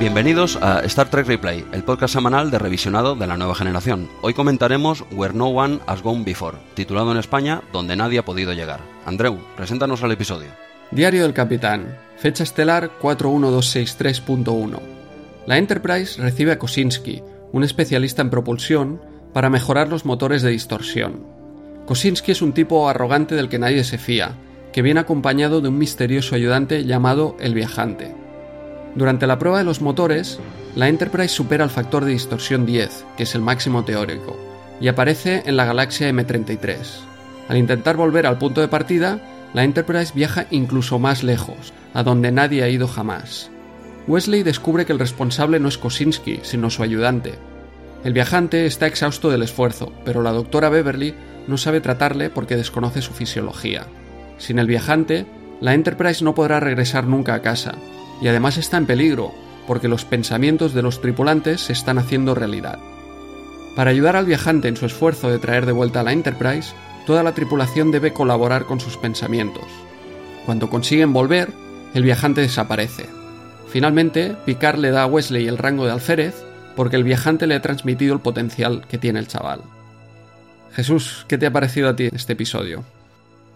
Bienvenidos a Star Trek Replay, el podcast semanal de revisionado de la nueva generación. Hoy comentaremos Where No One Has Gone Before, titulado en España Donde Nadie ha podido llegar. Andreu, preséntanos al episodio. Diario del Capitán, fecha estelar 41263.1. La Enterprise recibe a Kosinski, un especialista en propulsión, para mejorar los motores de distorsión. Kosinski es un tipo arrogante del que nadie se fía, que viene acompañado de un misterioso ayudante llamado el Viajante. Durante la prueba de los motores, la Enterprise supera el factor de distorsión 10, que es el máximo teórico, y aparece en la galaxia M33. Al intentar volver al punto de partida, la Enterprise viaja incluso más lejos, a donde nadie ha ido jamás. Wesley descubre que el responsable no es Kosinski, sino su ayudante. El viajante está exhausto del esfuerzo, pero la doctora Beverly no sabe tratarle porque desconoce su fisiología. Sin el viajante, la Enterprise no podrá regresar nunca a casa, y además está en peligro, porque los pensamientos de los tripulantes se están haciendo realidad. Para ayudar al viajante en su esfuerzo de traer de vuelta a la Enterprise, toda la tripulación debe colaborar con sus pensamientos. Cuando consiguen volver, el viajante desaparece. Finalmente, Picard le da a Wesley el rango de alférez porque el viajante le ha transmitido el potencial que tiene el chaval. Jesús, ¿qué te ha parecido a ti este episodio?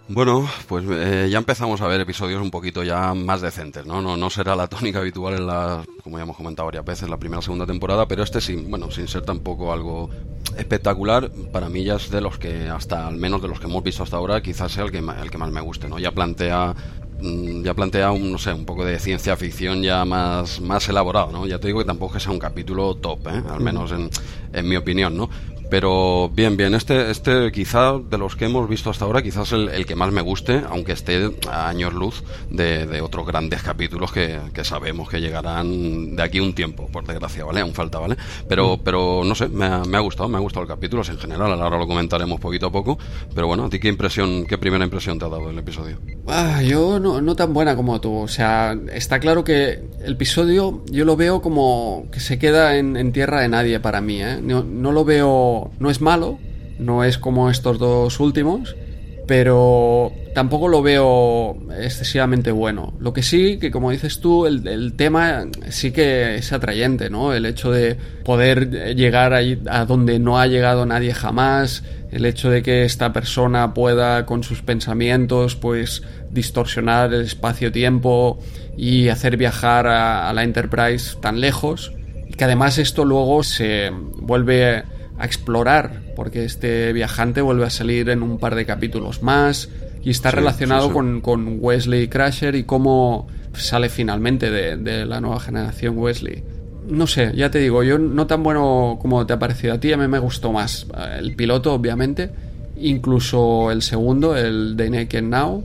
Bueno, pues eh, ya empezamos a ver episodios un poquito ya más decentes, ¿no? ¿no? No será la tónica habitual en la, como ya hemos comentado varias veces, la primera o segunda temporada, pero este sí, bueno, sin ser tampoco algo espectacular, para mí ya es de los que, hasta al menos de los que hemos visto hasta ahora, quizás sea el que, el que más me guste, ¿no? Ya plantea mm, ya plantea un, no sé, un poco de ciencia ficción ya más, más elaborado, ¿no? Ya te digo que tampoco que sea un capítulo top, ¿eh? Al menos en, en mi opinión, ¿no? Pero bien, bien, este, este quizá de los que hemos visto hasta ahora, quizás el, el que más me guste, aunque esté a años luz de, de otros grandes capítulos que, que, sabemos que llegarán de aquí un tiempo, por desgracia, ¿vale? Aún falta, ¿vale? Pero, pero no sé, me ha, me ha gustado, me ha gustado el capítulo en general, ahora lo comentaremos poquito a poco, pero bueno, ¿a ti qué impresión, qué primera impresión te ha dado el episodio? Ah, yo no, no tan buena como tú, o sea, está claro que el episodio yo lo veo como que se queda en, en tierra de nadie para mí, ¿eh? No, no lo veo no, es malo, no es como estos dos últimos, pero tampoco lo veo excesivamente bueno. Lo que sí, que como dices tú, el, tema sí que es atrayente, ¿no? El hecho de poder llegar a donde no ha llegado nadie jamás, el hecho de que esta persona pueda con sus pensamientos pues distorsionar el espacio-tiempo y hacer viajar a, a la Enterprise tan lejos, que además esto luego se vuelve a explorar, porque este viajante vuelve a salir en un par de capítulos más y está sí, relacionado sí, sí. Con, con, Wesley Crusher y cómo sale finalmente de, de, la nueva generación Wesley. No sé, ya te digo, yo no tan bueno como te ha parecido a ti, a mí me gustó más el piloto, obviamente, incluso el segundo, el de Naked Now,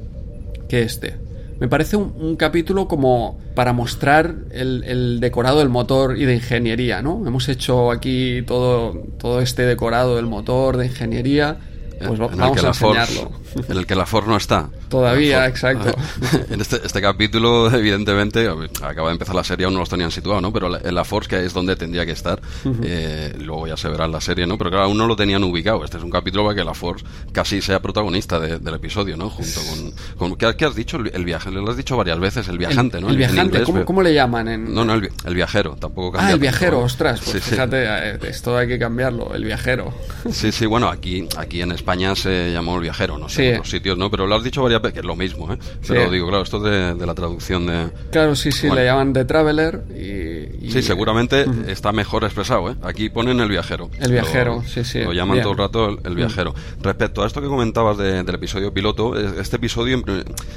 que este me parece un, un, capítulo como para mostrar el, decorado del motor y de ingeniería, ¿no? Hemos hecho aquí todo, todo este decorado del motor, de ingeniería, pues en vamos a enseñarlo. en el que la Ford no está. Todavía, exacto. En este, este, capítulo, evidentemente, acaba de empezar la serie, aún no los tenían situado, ¿no? Pero en la Force, que es donde tendría que estar, uh -huh. eh, luego ya se verá en la serie, ¿no? Pero claro, aún no lo tenían ubicado. Este es un capítulo para que la Force casi sea protagonista de, del episodio, ¿no? Junto con... con ¿qué, ¿qué, has dicho? El, el viaje, lo has dicho varias veces, el viajante, el, ¿no? El viajante, inglés, ¿cómo, ¿cómo, le llaman? En... No, no, el, el viajero, tampoco cambia. Ah, el viajero, ostras, pues sí, fíjate, sí. esto hay que cambiarlo, el viajero. Sí, sí, bueno, aquí, aquí en España España se llamó El Viajero, no sé, en otros sitios no, pero lo has dicho varias veces, que es lo mismo, ¿eh? Pero digo, claro, esto de, de la traducción de... Claro, sí, sí, le llaman The Traveler y... Sí, seguramente está mejor expresado, ¿eh? Aquí ponen El Viajero. El Viajero, sí, sí. Lo llaman todo el rato El, Viajero. Respecto a esto que comentabas del episodio piloto, este episodio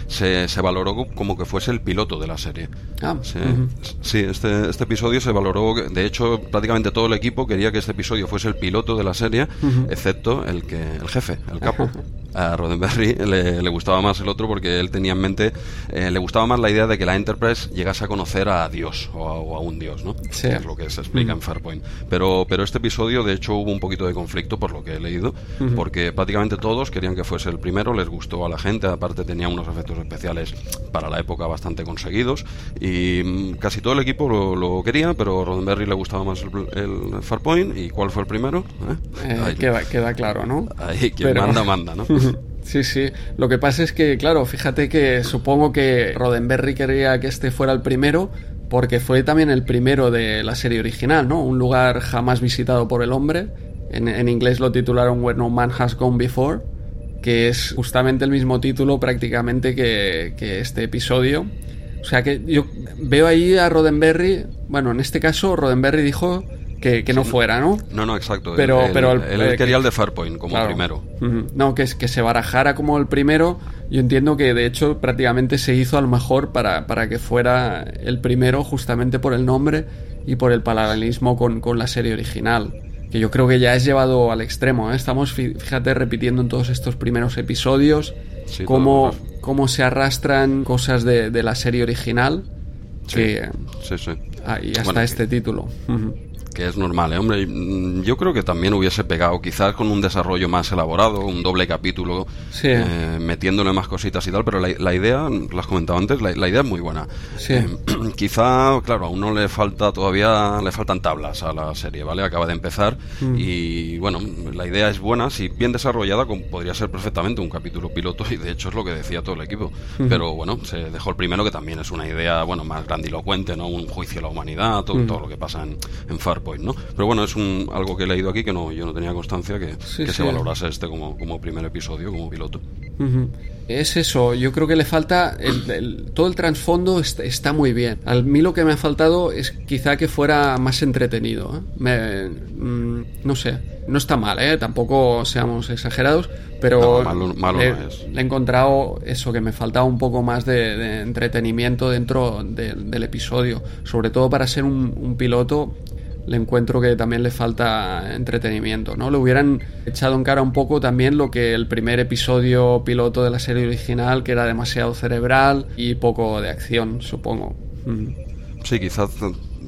se, se, valoró como que fuese el piloto de la serie. Ah, sí, este, este episodio se valoró, de hecho, prácticamente todo el equipo quería que este episodio fuese el piloto de la serie, excepto el que el jefe, el capo. A Roddenberry le, gustaba más el otro porque él tenía en mente, eh, le gustaba más la idea de que la Enterprise llegase a conocer a Dios o a, un Dios, ¿no? Sí. es lo que se explica en Farpoint. Pero, pero este episodio, de hecho, hubo un poquito de conflicto, por lo que he leído, porque prácticamente todos querían que fuese el primero, les gustó a la gente, aparte tenía unos efectos especiales para la época bastante conseguidos y mm, casi todo el equipo lo, quería, pero a Roddenberry le gustaba más el, Farpoint. ¿Y cuál fue el primero? ¿Eh? Eh, queda, queda, claro, ¿no? Ahí quien manda, manda, ¿no? Sí, sí. Lo que pasa es que, claro, fíjate que supongo que Roddenberry quería que este fuera el primero porque fue también el primero de la serie original, ¿no? Un lugar jamás visitado por el hombre. En, inglés lo titularon Where No Man Has Gone Before, que es justamente el mismo título prácticamente que, que este episodio. O sea que yo veo ahí a Roddenberry, bueno, en este caso Roddenberry dijo que, no fuera, ¿no? No, no, exacto. Pero, él, pero él, quería el de Farpoint como primero. No, que, que se barajara como el primero. Yo entiendo que de hecho prácticamente se hizo a lo mejor para, para que fuera el primero justamente por el nombre y por el paralelismo con, con la serie original. Que yo creo que ya es llevado al extremo. ¿eh? Estamos, fíjate, repitiendo en todos estos primeros episodios cómo, cómo, se arrastran cosas de, de la serie original. Sí, que, sí, sí. y hasta este título que es normal, ¿eh? hombre. Mm, yo creo que también hubiese pegado, quizás con un desarrollo más elaborado, un doble capítulo, eh, metiéndole más cositas y tal, pero la, idea, lo has comentado antes, la, idea es muy buena. Eh, quizá, claro, a uno le falta todavía, le faltan tablas a la serie, ¿vale? Acaba de empezar mm. y, bueno, la idea es buena, si bien desarrollada, podría ser perfectamente un capítulo piloto y de hecho es lo que decía todo el equipo. Pero bueno, se dejó el primero que también es una idea, bueno, más grandilocuente, ¿no? Un juicio a la humanidad, todo, todo lo que pasa en, en Far ¿no? Pero bueno, es un, algo que he leído aquí que no, yo no tenía constancia que, se valorase este como, como primer episodio, como piloto. Es eso, yo creo que le falta, todo el trasfondo está, muy bien. A mí lo que me ha faltado es quizá que fuera más entretenido. ¿eh? Mm, no sé, no está mal, ¿eh? tampoco seamos exagerados, pero malo, le, es. he encontrado eso, que me faltaba un poco más de, entretenimiento dentro del episodio, sobre todo para ser un piloto le encuentro que también le falta entretenimiento, ¿no? Le hubieran echado en cara un poco también lo que el primer episodio piloto de la serie original, que era demasiado cerebral y poco de acción, supongo. Sí, quizás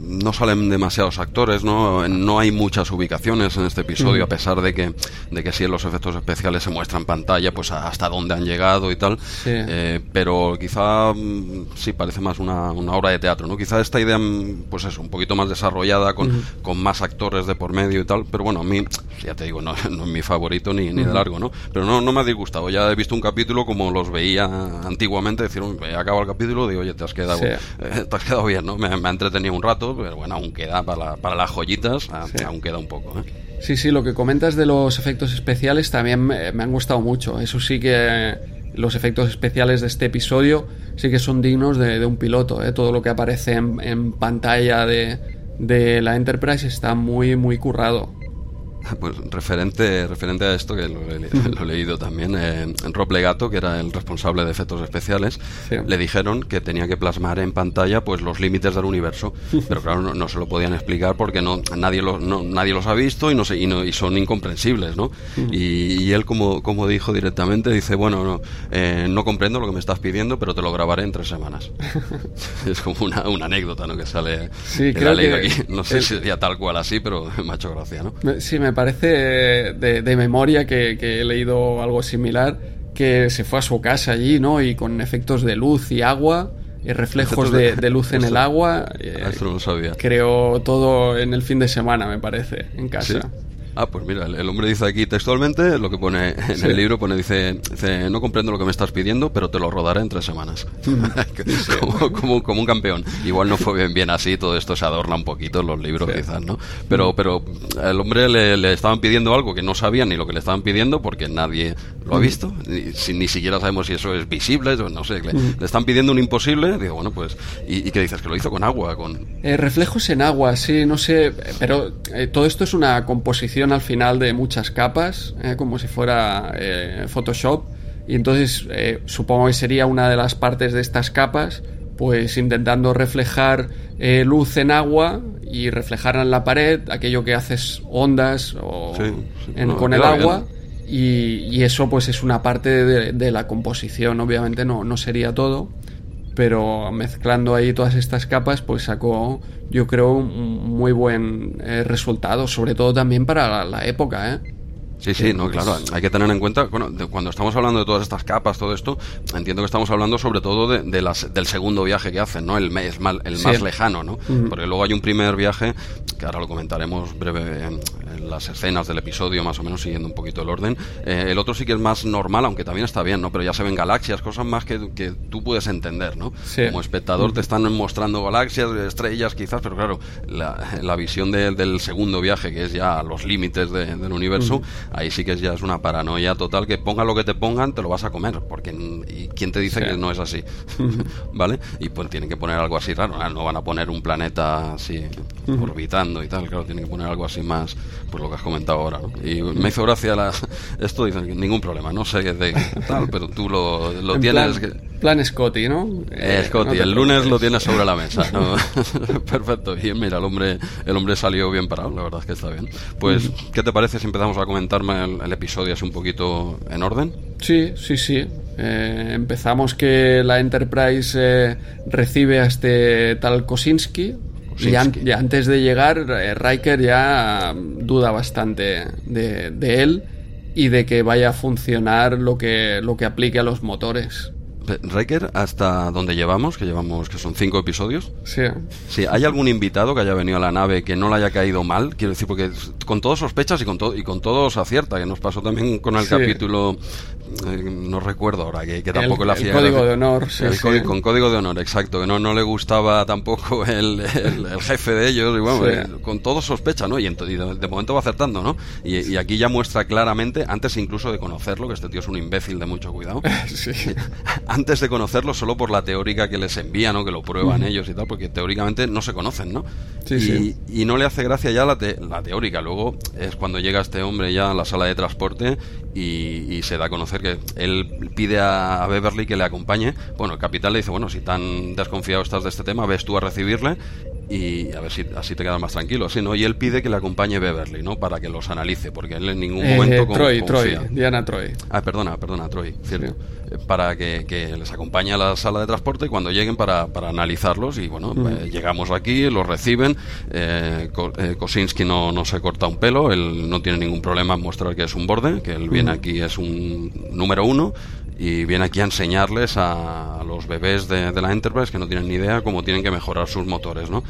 no salen demasiados actores, ¿no? No hay muchas ubicaciones en este episodio, a pesar de que, de que sí en los efectos especiales se muestra en pantalla, pues hasta dónde han llegado y tal. Eh, pero quizá mm, sí parece más una, una, obra de teatro, ¿no? Quizá esta idea, mm, pues es un poquito más desarrollada, con, con, más actores de por medio y tal. Pero bueno, a mí, ya te digo, no, es mi favorito ni, ni de largo, ¿no? Pero no, no me ha disgustado. Ya he visto un capítulo como los veía antiguamente, decir, acaba el capítulo, digo, oye, te has quedado, eh, te has quedado bien, ¿no? Me, me ha entretenido un rato pero bueno, aún queda para, para las joyitas, aún queda un poco. ¿eh? Sí, sí, lo que comentas de los efectos especiales también me, han gustado mucho. Eso sí que los efectos especiales de este episodio sí que son dignos de, un piloto. ¿eh? Todo lo que aparece en, en pantalla de, de la Enterprise está muy, muy currado. Pues referente, referente a esto, que lo, he leído también, eh, Rob Legato, que era el responsable de efectos especiales, le dijeron que tenía que plasmar en pantalla pues los límites del universo, pero claro, no, se lo podían explicar porque no nadie, lo, no, nadie los ha visto y, no sé, y, no, y son incomprensibles, ¿no? Y, él, como, como dijo directamente, dice, bueno, no, eh, no comprendo lo que me estás pidiendo, pero te lo grabaré en tres semanas. es como una, una, anécdota, ¿no? Que sale sí, creo que aquí. No sé si sería tal cual así, pero me ha hecho gracia, ¿no? Sí, me parece de, memoria que, he leído algo similar, que se fue a su casa allí, ¿no? Y con efectos de luz y agua y reflejos de, luz en el agua. Eh, Eso lo sabía. Creó todo en el fin de semana, me parece, en casa. Ah, pues mira, el, hombre dice aquí textualmente lo que pone en el libro, pone, dice, dice, no comprendo lo que me estás pidiendo, pero te lo rodaré en tres semanas. como, como, un campeón. Igual no fue bien, bien así, todo esto se adorna un poquito en los libros quizás, ¿no? Pero, pero el hombre le, le, estaban pidiendo algo que no sabía ni lo que le estaban pidiendo porque nadie lo ha visto, ni, ni siquiera sabemos si eso es visible, no sé, le, están pidiendo un imposible, digo, bueno, pues, ¿y, qué dices? Que lo hizo con agua, con... Eh, reflejos en agua, sí, no sé, pero eh, todo esto es una composición al final de muchas capas, eh, como si fuera Photoshop, y entonces supongo que sería una de las partes de estas capas, pues intentando reflejar luz en agua y reflejar en la pared aquello que haces ondas o con el agua. Y, eso pues es una parte de, la composición, obviamente no, no sería todo, pero mezclando ahí todas estas capas pues sacó yo creo un muy buen eh, resultado, sobre todo también para la, época, ¿eh? Sí, sí, no, claro, hay que tener en cuenta, bueno, cuando estamos hablando de todas estas capas, todo esto, entiendo que estamos hablando sobre todo de, las, del segundo viaje que hacen, ¿no? El, el, más, el más lejano, ¿no? Porque luego hay un primer viaje, que ahora lo comentaremos breve en, las escenas del episodio, más o menos siguiendo un poquito el orden. Eh, el otro sí que es más normal, aunque también está bien, ¿no? Pero ya se ven galaxias, cosas más que, que tú puedes entender, ¿no? Como espectador te están mostrando galaxias, estrellas quizás, pero claro, la, la visión del segundo viaje, que es ya los límites del universo, ahí sí que ya es una paranoia total que ponga lo que te pongan, te lo vas a comer, porque ¿y quién te dice que no es así? ¿Vale? Y pues tienen que poner algo así raro, no van a poner un planeta así orbitando y tal, claro, tienen que poner algo así más, pues lo que has comentado ahora, ¿no? Y me hizo gracia la, esto, dicen, ningún problema, no sé de tal, pero tú lo, lo tienes... Plan, Scotty, ¿no? Eh, Scotty, el lunes lo tienes sobre la mesa, ¿no? Perfecto, y mira, el hombre, el hombre salió bien parado, la verdad es que está bien. Pues, ¿qué te parece si empezamos a el, episodio así un poquito en orden? Sí, sí, sí. Eh, empezamos que la Enterprise eh, recibe a este tal Kosinski, y, antes de llegar, eh, Riker ya duda bastante de, de, él y de que vaya a funcionar lo que, lo que aplique a los motores. Riker, hasta donde llevamos, que llevamos que son cinco episodios. Sí. Sí, ¿hay algún invitado que haya venido a la nave que no le haya caído mal? Quiero decir, porque con todo sospechas y con todo y con todo se acierta, que nos pasó también con el capítulo no recuerdo ahora, que, tampoco el, la hacía. código de honor, sí, Con código de honor, exacto, que no, no le gustaba tampoco el, el, jefe de ellos, y bueno, eh, con todo sospecha, ¿no? Y, de, momento va acertando, ¿no? Y, aquí ya muestra claramente, antes incluso de conocerlo, que este tío es un imbécil de mucho cuidado, antes de conocerlo, solo por la teórica que les envía, ¿no? Que lo prueban ellos y tal, porque teóricamente no se conocen, ¿no? y, y, no le hace gracia ya la, la teórica, luego es cuando llega este hombre ya a la sala de transporte y, se da a conocer que él pide a, Beverly que le acompañe. Bueno, el capitán le dice, bueno, si tan desconfiado estás de este tema, ves tú a recibirle y a ver si así te quedas más tranquilo, ¿sí, ¿no? Y él pide que le acompañe Beverly, ¿no? Para que los analice, porque él en ningún eh, momento... Troy, Troy, Diana Troy. Ah, perdona, perdona, Troy, cierto. Eh, para que, les acompañe a la sala de transporte cuando lleguen para, para analizarlos y bueno, eh, llegamos aquí, los reciben, Kosinski no, no se corta un pelo, él no tiene ningún problema en mostrar que es un borde, que él viene aquí es un número uno y viene aquí a enseñarles a, los bebés de, la Enterprise que no tienen ni idea cómo tienen que mejorar sus motores, ¿no?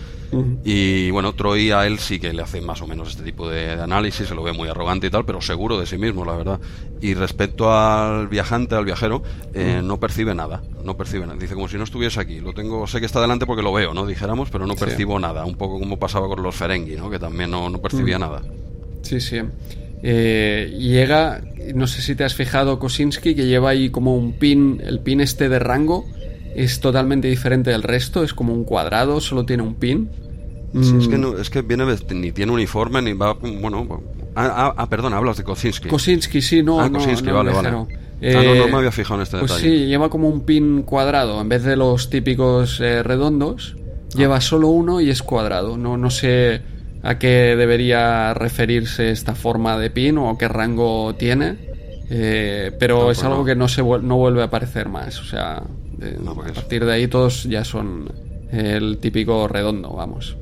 Y bueno, Troy a él sí que le hace más o menos este tipo de, análisis, se lo ve muy arrogante y tal, pero seguro de sí mismo, la verdad. Y respecto al viajante, al viajero, eh, no percibe nada, no percibe nada. Dice como si no estuviese aquí, lo tengo, sé que está delante porque lo veo, ¿no? Dijéramos, pero no percibo nada, un poco como pasaba con los Ferengi, ¿no? Que también no, no percibía nada. Sí, sí. Eh, llega, no sé si te has fijado, Kosinski, que lleva ahí como un pin, el pin este de rango es totalmente diferente del resto, es como un cuadrado, solo tiene un pin. es, que mm. no, es que viene ni tiene uniforme ni va, bueno, ah, ah, ah perdón, hablas de Kosinski. Kosinski, sí, no, ah, no, Kosinski, vale, vale. ah, no, no me había fijado en este pues detalle. Sí, lleva como un pin cuadrado, en vez de los típicos eh, redondos, lleva solo uno y es cuadrado. No, no sé a qué debería referirse esta forma de pin o qué rango tiene. Eh, pero es pues algo que no, se no vuelve a aparecer más. O sea, a partir de ahí todos ya son el típico redondo, vamos.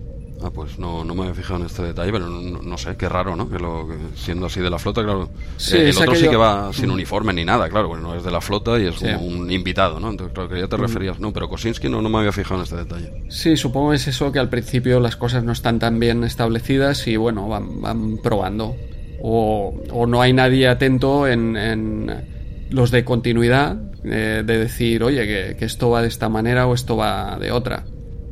Ah, pues no, no me había fijado en este detalle, pero no, sé, qué raro, ¿no? Que, lo, siendo así de la flota, claro. Eh, el otro sí que va sin uniforme ni nada, claro, bueno, es de la flota y es un invitado, ¿no? Entonces, claro, que ya te mm. referías, no, pero Kosinski no, no me había fijado en este detalle. Sí, supongo es eso que al principio las cosas no están tan bien establecidas y bueno, van, van probando. o, no hay nadie atento en, los de continuidad eh, de decir, oye, que, esto va de esta manera o esto va de otra.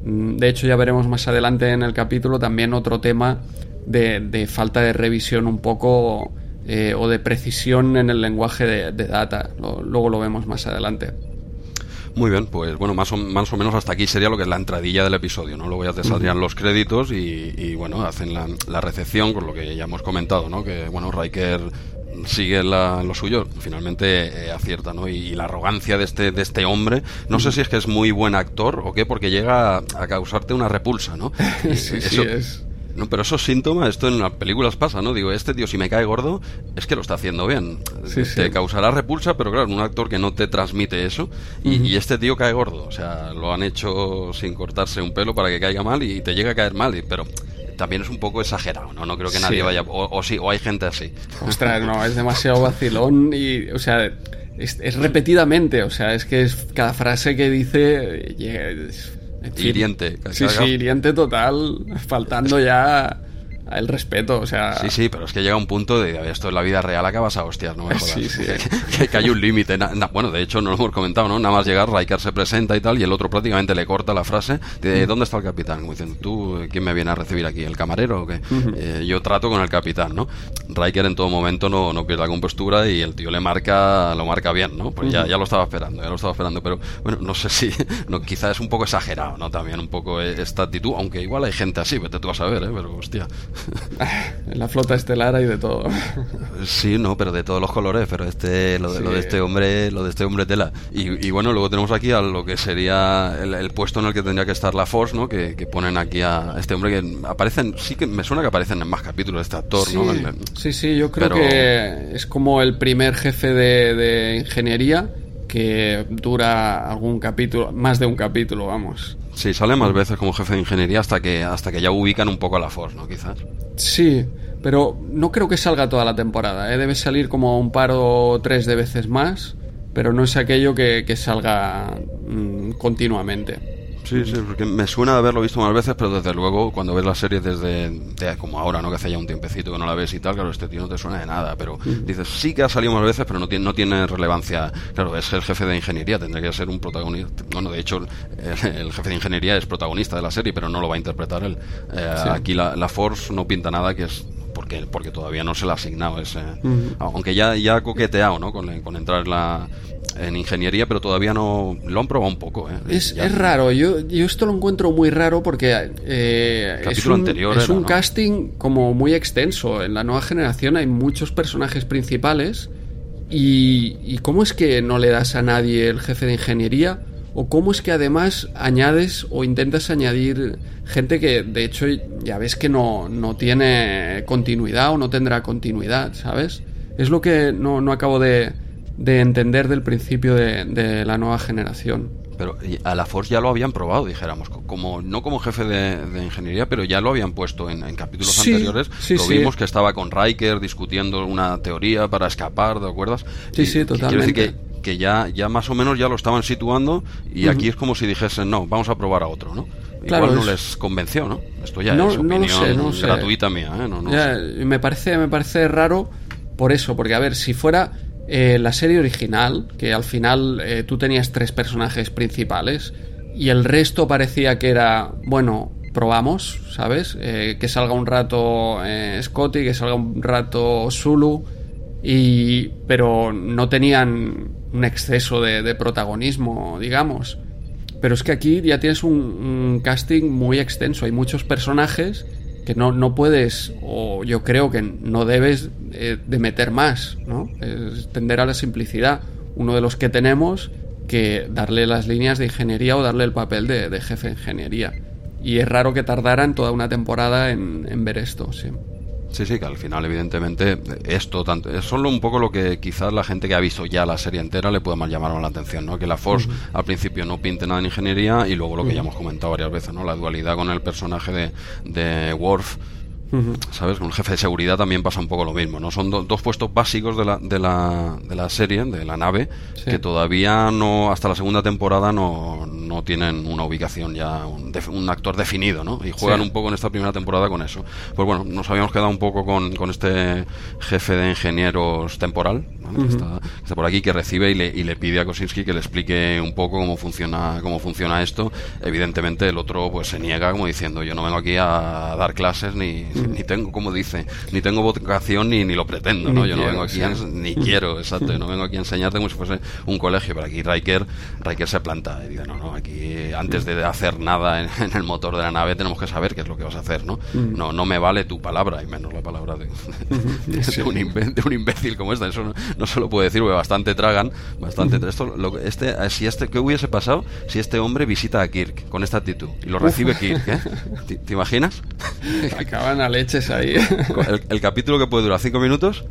Mm, de hecho, ya veremos más adelante en el capítulo también otro tema de, falta de revisión un poco eh, o de precisión en el lenguaje de, data. luego lo vemos más adelante. Muy bien, pues bueno, más o, más o menos hasta aquí sería lo que es la entradilla del episodio, ¿no? Luego ya te saldrían los créditos y, bueno, hacen la, recepción con lo que ya hemos comentado, ¿no? Que bueno, Riker sigue lo suyo, finalmente eh, acierta, ¿no? Y, la arrogancia de este, de este hombre, no sé si es que es muy buen actor o qué, porque llega a, causarte una repulsa, ¿no? sí, sí, es no, pero esos síntomas, esto en las películas pasa, ¿no? Digo, este tío si me cae gordo, es que lo está haciendo bien. te causará repulsa, pero claro, un actor que no te transmite eso, y, este tío cae gordo. O sea, lo han hecho sin cortarse un pelo para que caiga mal y te llega a caer mal, pero también es un poco exagerado, ¿no? No creo que nadie vaya... O, sí, o hay gente así. Ostras, no, es demasiado vacilón y, o sea... Es, repetidamente, o sea, es que es cada frase que dice hiriente. Sí, sí, hiriente total, faltando ya el respeto, o sea... Sí, sí, pero es que llega un punto de esto en la vida real acabas a hostias, no me jodas. Sí, sí. Que, hay un límite. bueno, de hecho no lo hemos comentado, ¿no? Nada más llegar, Riker se presenta y tal, y el otro prácticamente le corta la frase de. ¿dónde está el capitán? Como diciendo, ¿tú quién me viene a recibir aquí? ¿El camarero o qué? Eh, yo trato con el capitán, ¿no? Riker en todo momento no, no pierde la compostura y el tío le marca, lo marca bien, ¿no? Pues ya, ya lo estaba esperando, ya lo estaba esperando, pero bueno, no sé si, no, quizás es un poco exagerado, ¿no? También un poco esta actitud, aunque igual hay gente así, vete tú a saber, ¿eh? Pero hostia. En la flota estelar hay de todo. Sí, no, pero de todos los colores, pero este, lo de, lo de este hombre, lo de este hombre tela. Y, bueno, luego tenemos aquí a lo que sería el, puesto en el que tendría que estar la Force, ¿no? Que, ponen aquí a este hombre que aparecen, sí que me suena que aparecen en más capítulos este actor, sí, ¿no? sí, sí, yo creo que es como el primer jefe de, de ingeniería que dura algún capítulo, más de un capítulo, vamos. Sí, sale más veces como jefe de ingeniería hasta que hasta que ya ubican un poco a la Force, ¿no? Quizás. Sí, pero no creo que salga toda la temporada. ¿eh? Debe salir como un par o tres de veces más, pero no es aquello que, salga mm, continuamente. Sí, sí, porque me suena haberlo visto más veces, pero desde luego cuando ves la serie desde como ahora, ¿no? Que hace ya un tiempecito que no la ves y tal, claro, este tío no te suena de nada, pero dices, sí que ha salido más veces, pero no tiene, no tiene relevancia. Claro, es el jefe de ingeniería, tendría que ser un protagonista. Bueno, de hecho, el, jefe de ingeniería es protagonista de la serie, pero no lo va a interpretar él. Eh, aquí la, la Force no pinta nada que es porque, porque todavía no se le ha asignado ese. Aunque ya, ya ha coqueteado ¿no? con, con entrar en, la, en ingeniería, pero todavía no. Lo han probado un poco. ¿eh? Es, es, raro, yo, yo esto lo encuentro muy raro porque eh, es un, anterior es un casting como muy extenso. En la nueva generación hay muchos personajes principales. Y, ¿Y cómo es que no le das a nadie el jefe de ingeniería? ¿O cómo es que además añades o intentas añadir gente que de hecho ya ves que no, no tiene continuidad o no tendrá continuidad, ¿sabes? Es lo que no, no acabo de, de, entender del principio de, la nueva generación. Pero a la Force ya lo habían probado, dijéramos, como no como jefe de, ingeniería, pero ya lo habían puesto en, capítulos anteriores. lo vimos que estaba con Riker discutiendo una teoría para escapar, ¿de acuerdas? Sí, sí, totalmente. Que, que ya, ya más o menos ya lo estaban situando y aquí es como si dijesen, no, vamos a probar a otro, ¿no? Igual no les convenció, ¿no? Esto ya es opinión gratuita mía, ¿eh? me, parece, me parece raro por eso, porque a ver, si fuera eh, la serie original, que al final eh, tú tenías tres personajes principales y el resto parecía que era, bueno, probamos, ¿sabes? que salga un rato Scotty, que salga un rato Zulu, y, pero no tenían un exceso de, protagonismo, digamos. Pero es que aquí ya tienes un, casting muy extenso, hay muchos personajes que no, no puedes, o yo creo que no debes eh, de meter más, ¿no? Es tender a la simplicidad. Uno de los que tenemos que darle las líneas de ingeniería o darle el papel de, jefe de ingeniería. Y es raro que tardaran toda una temporada en, en ver esto, sí. Sí, sí, que al final, evidentemente, esto tanto, es solo un poco lo que quizás la gente que ha visto ya la serie entera le puede más llamar la atención, ¿no? Que la Force al principio no pinte nada en ingeniería y luego lo que ya hemos comentado varias veces, ¿no? La dualidad con el personaje de, de Worf ¿Sabes? Con el jefe de seguridad también pasa un poco lo mismo, ¿no? Son dos puestos básicos de la, de la, de la serie, de la nave, que todavía no, hasta la segunda temporada no, no tienen una ubicación ya, un, actor definido, ¿no? Y juegan un poco en esta primera temporada con eso. Pues bueno, nos habíamos quedado un poco con, con este jefe de ingenieros temporal, que, está, por aquí, que recibe y le, y le pide a Kosinski que le explique un poco cómo funciona, cómo funciona esto. Evidentemente el otro pues se niega como diciendo yo no vengo aquí a dar clases ni, ni tengo, como dice, ni tengo vocación ni, ni lo pretendo, ¿no? yo no vengo aquí ni quiero, exacto, no vengo aquí a enseñarte como si fuese un colegio, pero aquí Riker, Riker se planta y dice, no, no, aquí antes de hacer nada en, el motor de la nave tenemos que saber qué es lo que vas a hacer, ¿no? No, no me vale tu palabra y menos la palabra de, un, imbécil como esta, eso no, se lo puedo decir porque bastante tragan, bastante, esto, lo, este, si este, ¿qué hubiese pasado si este hombre visita a Kirk con esta actitud y lo recibe Kirk, ¿eh? ¿Te, imaginas? Acaban a leches ahí. El, capítulo que puede durar cinco minutos.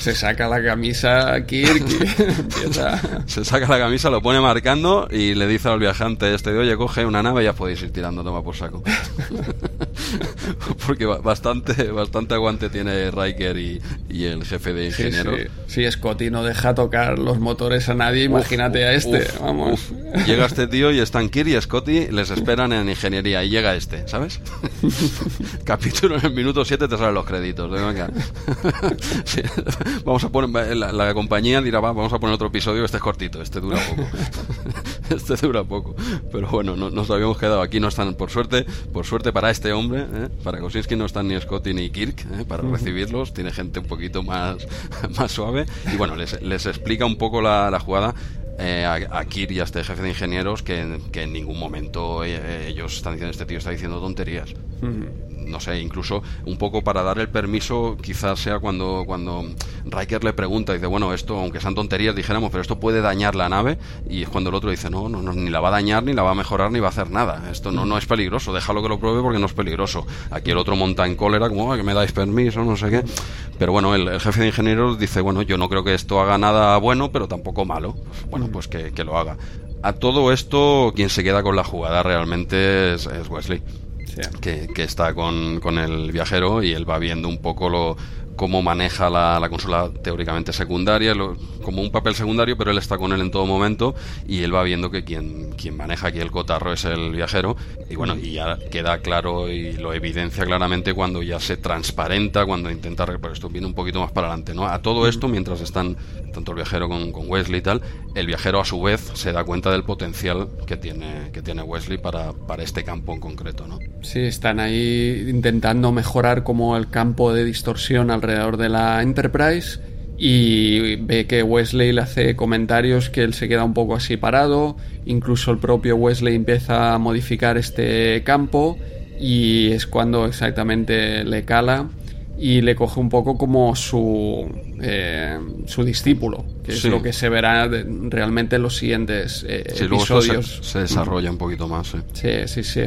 Se saca la camisa Kirk Se saca la camisa, lo pone marcando y le dice al viajante este de, oye, coge una nave y ya podéis ir tirando, toma por saco. Porque bastante, bastante aguante tiene Riker y, el jefe de ingenieros. Sí, Scotty no deja tocar los motores a nadie, imagínate a este, vamos. Llega este tío y están Kirk y Scotty les esperan en ingeniería y llega este, ¿sabes? Capítulo en el minuto 7 te salen los créditos. Vamos a poner, la, compañía dirá, va, vamos a poner otro episodio, este es cortito, este dura poco. este dura poco. Pero bueno, nos habíamos quedado aquí, no están, por suerte, por suerte para este hombre, ¿eh? para Kosinski no están ni Scotty ni Kirk ¿eh? para recibirlos, tiene gente un poquito más, más suave y bueno, les, les explica un poco la, la jugada eh, a, Kir y a este jefe de ingenieros que, en ningún momento eh, ellos están diciendo este tío está diciendo tonterías no sé, incluso un poco para dar el permiso, quizás sea cuando, cuando Riker le pregunta, dice, bueno, esto, aunque sean tonterías, dijéramos, pero esto puede dañar la nave, y es cuando el otro dice, no, no, no, ni la va a dañar, ni la va a mejorar, ni va a hacer nada, esto no, no es peligroso, déjalo que lo pruebe porque no es peligroso. Aquí el otro monta en cólera, como, que me dais permiso, no sé qué. Pero bueno, el, jefe de ingenieros dice, bueno, yo no creo que esto haga nada bueno, pero tampoco malo. Bueno, pues que, que lo haga. A todo esto, quien se queda con la jugada realmente es Wesley que, que, está con, con, el viajero y él va viendo un poco lo, cómo maneja la, la consola teóricamente secundaria, como un papel secundario, pero él está con él en todo momento y él va viendo que quien, quien maneja aquí el cotarro es el viajero y bueno, y ya queda claro y lo evidencia claramente cuando ya se transparenta, cuando intenta, pero esto viene un poquito más para adelante, ¿no? A todo esto, mientras están tanto el viajero con, con, Wesley y tal, el viajero a su vez se da cuenta del potencial que tiene, que tiene Wesley para, para este campo en concreto, ¿no? Sí, están ahí intentando mejorar como el campo de distorsión al alrededor de la Enterprise y ve que Wesley le hace comentarios que él se queda un poco así parado, incluso el propio Wesley empieza a modificar este campo y es cuando exactamente le cala y le coge un poco como su, eh, su discípulo, que es lo que se verá realmente en los siguientes eh, episodios. Se, desarrolla un poquito más. Sí, sí, sí.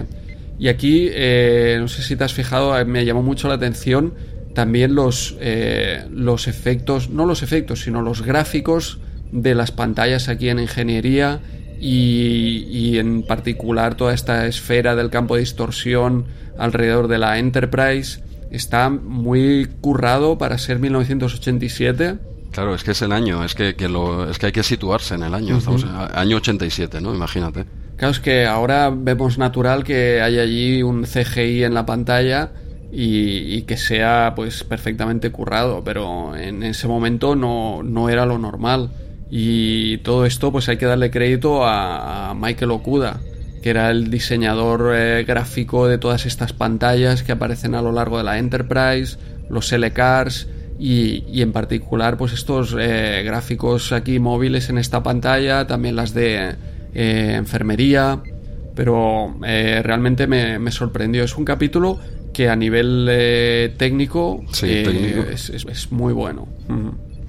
Y aquí, eh, no sé si te has fijado, me llamó mucho la atención también los, eh, los efectos, no los efectos, sino los gráficos de las pantallas aquí en ingeniería y, en particular toda esta esfera del campo de distorsión alrededor de la Enterprise está muy currado para ser 1987. Claro, es que es el año, es que, lo, es que hay que situarse en el año, estamos en año 87, ¿no? Imagínate. Claro, es que ahora vemos natural que hay allí un CGI en la pantalla y, que sea pues perfectamente currado, pero en ese momento no, no, era lo normal. Y todo esto pues hay que darle crédito a, Michael Okuda, que era el diseñador eh, gráfico de todas estas pantallas que aparecen a lo largo de la Enterprise, los L-Cars y, y, en particular pues estos eh, gráficos aquí móviles en esta pantalla, también las de eh, enfermería, pero realmente me, me sorprendió. Es un capítulo que a nivel eh, técnico, eh, Es, muy bueno.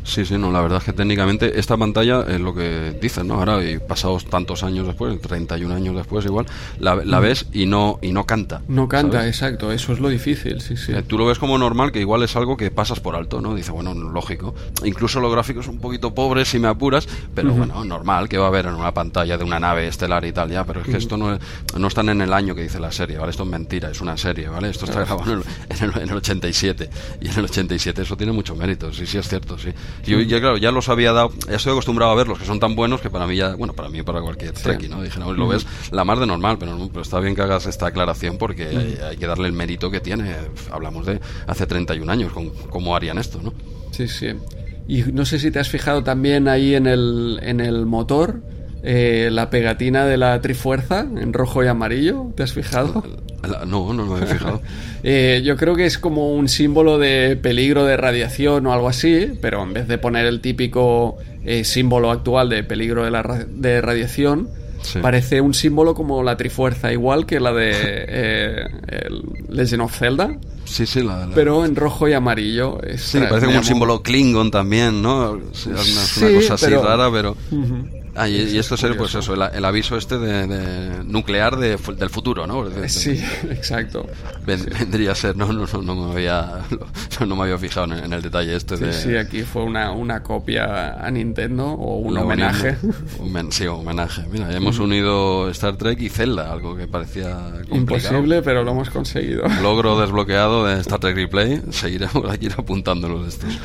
Sí, sí, no, la verdad es que técnicamente esta pantalla es lo que dicen, ¿no? Ahora, y pasados tantos años después, 31 años después igual, la, la ves y no y no canta. No canta, exacto, eso es lo difícil, sí, sí. Eh, tú lo ves como normal, que igual es algo que pasas por alto, ¿no? Dice, bueno, lógico. Incluso los gráficos un poquito pobres si me apuras, pero bueno, normal, que va a haber en una pantalla de una nave estelar y tal, ya, pero es que esto no, no están en el año que dice la serie, ¿vale? Esto es mentira, es una serie, ¿vale? Esto está grabado en el, en el 87, y en el 87 eso tiene mucho mérito, sí, sí es cierto, sí. Yo ya, claro, ya los había dado, ya estoy acostumbrado a verlos, que son tan buenos que para mí ya, bueno, para mí para cualquier sí. ¿no? Dije, no, lo ves la más de normal, pero, pero está bien que hagas esta aclaración porque hay, que darle el mérito que tiene. Hablamos de hace 31 años, con, cómo harían esto, ¿no? Sí, sí. Y no sé si te has fijado también ahí en el, en el motor, eh, la pegatina de la Trifuerza en rojo y amarillo. ¿Te has fijado? no, no me he fijado. eh, yo creo que es como un símbolo de peligro de radiación o algo así, pero en vez de poner el típico eh, símbolo actual de peligro de, la de radiación, Sí. Parece un símbolo como la Trifuerza, igual que la de Legend of Zelda. Sí, sí, la, la... Pero en rojo y amarillo. Es, sí, parece como un símbolo Klingon también, ¿no? Es una, sí, una cosa así rara, pero... Uh -huh. Ah, y, y, esto es el, pues eso, el, el aviso este de, de nuclear de, del futuro, ¿no? De, sí, exacto. Ven, vendría a ser, no, no, no, no me había, no me había fijado en, en el detalle este sí, de... Sí, aquí fue una, una copia a Nintendo o un homenaje. Un, sí, homenaje. Mira, hemos unido Star Trek y Zelda, algo que parecía complicado. Imposible, pero lo hemos conseguido. Logro desbloqueado de Star Trek Replay. Seguiremos aquí apuntándolos estos.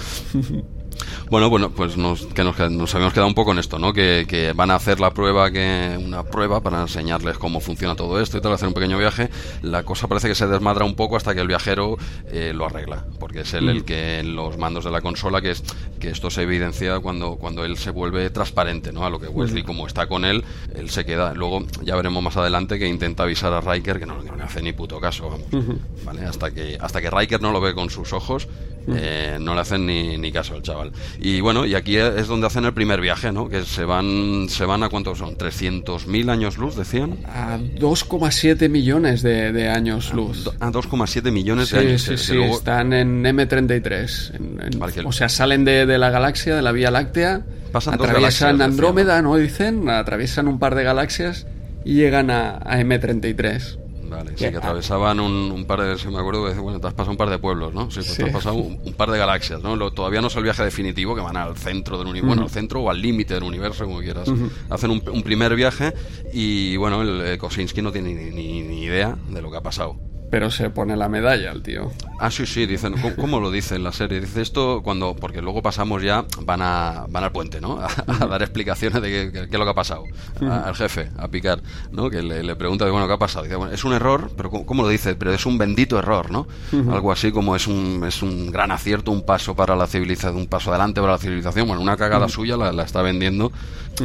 Bueno, bueno, pues nos, que nos, nos, habíamos quedado un poco en esto, ¿no? Que, que, van a hacer la prueba, que una prueba para enseñarles cómo funciona todo esto y tal, hacer un pequeño viaje. La cosa parece que se desmadra un poco hasta que el viajero eh, lo arregla, porque es él mm. el que en los mandos de la consola, que es que esto se evidencia cuando, cuando él se vuelve transparente, ¿no? A lo que Wesley, mm. como está con él, él se queda. Luego ya veremos más adelante que intenta avisar a Riker que no, que no le hace ni puto caso, vamos. Mm. ¿Vale? Hasta que, hasta que Riker no lo ve con sus ojos, eh, no le hacen ni, ni caso al chaval. Y bueno, y aquí es donde hacen el primer viaje, ¿no? Que se van, se van a cuántos son, 300.000 años luz, decían. A 2,7 millones de, de, años luz. A 2,7 millones sí, de años. Sí, sí, luego... están en M33. En, en, vale, o sea, salen de, de, la galaxia, de la Vía Láctea, Pasan atraviesan Andrómeda, ¿no? Dicen, atraviesan un par de galaxias y llegan a, a M33. Vale, sí, que atravesaban un, un, par de, si me acuerdo, bueno, te has pasado un par de pueblos, ¿no? Sí, pues sí. te has pasado un, un, par de galaxias, ¿no? Lo, todavía no es el viaje definitivo, que van al centro del universo, uh -huh. bueno, al centro o al límite del universo, como quieras. Uh -huh. Hacen un, un, primer viaje y, bueno, el, el Kosinski no tiene ni, ni, ni idea de lo que ha pasado pero se pone la medalla el tío. Ah, sí, sí, dicen, ¿cómo, cómo lo dice en la serie? Dice esto cuando, porque luego pasamos ya, van a van al puente, ¿no? A, a dar explicaciones de qué, es lo que ha pasado. A, al jefe, a Picard, ¿no? Que le, le, pregunta, bueno, ¿qué ha pasado? Dice, bueno, es un error, pero ¿cómo, cómo lo dice? Pero es un bendito error, ¿no? Algo así como es un, es un gran acierto, un paso para la civilización, un paso adelante para la civilización. Bueno, una cagada suya la, la, está vendiendo,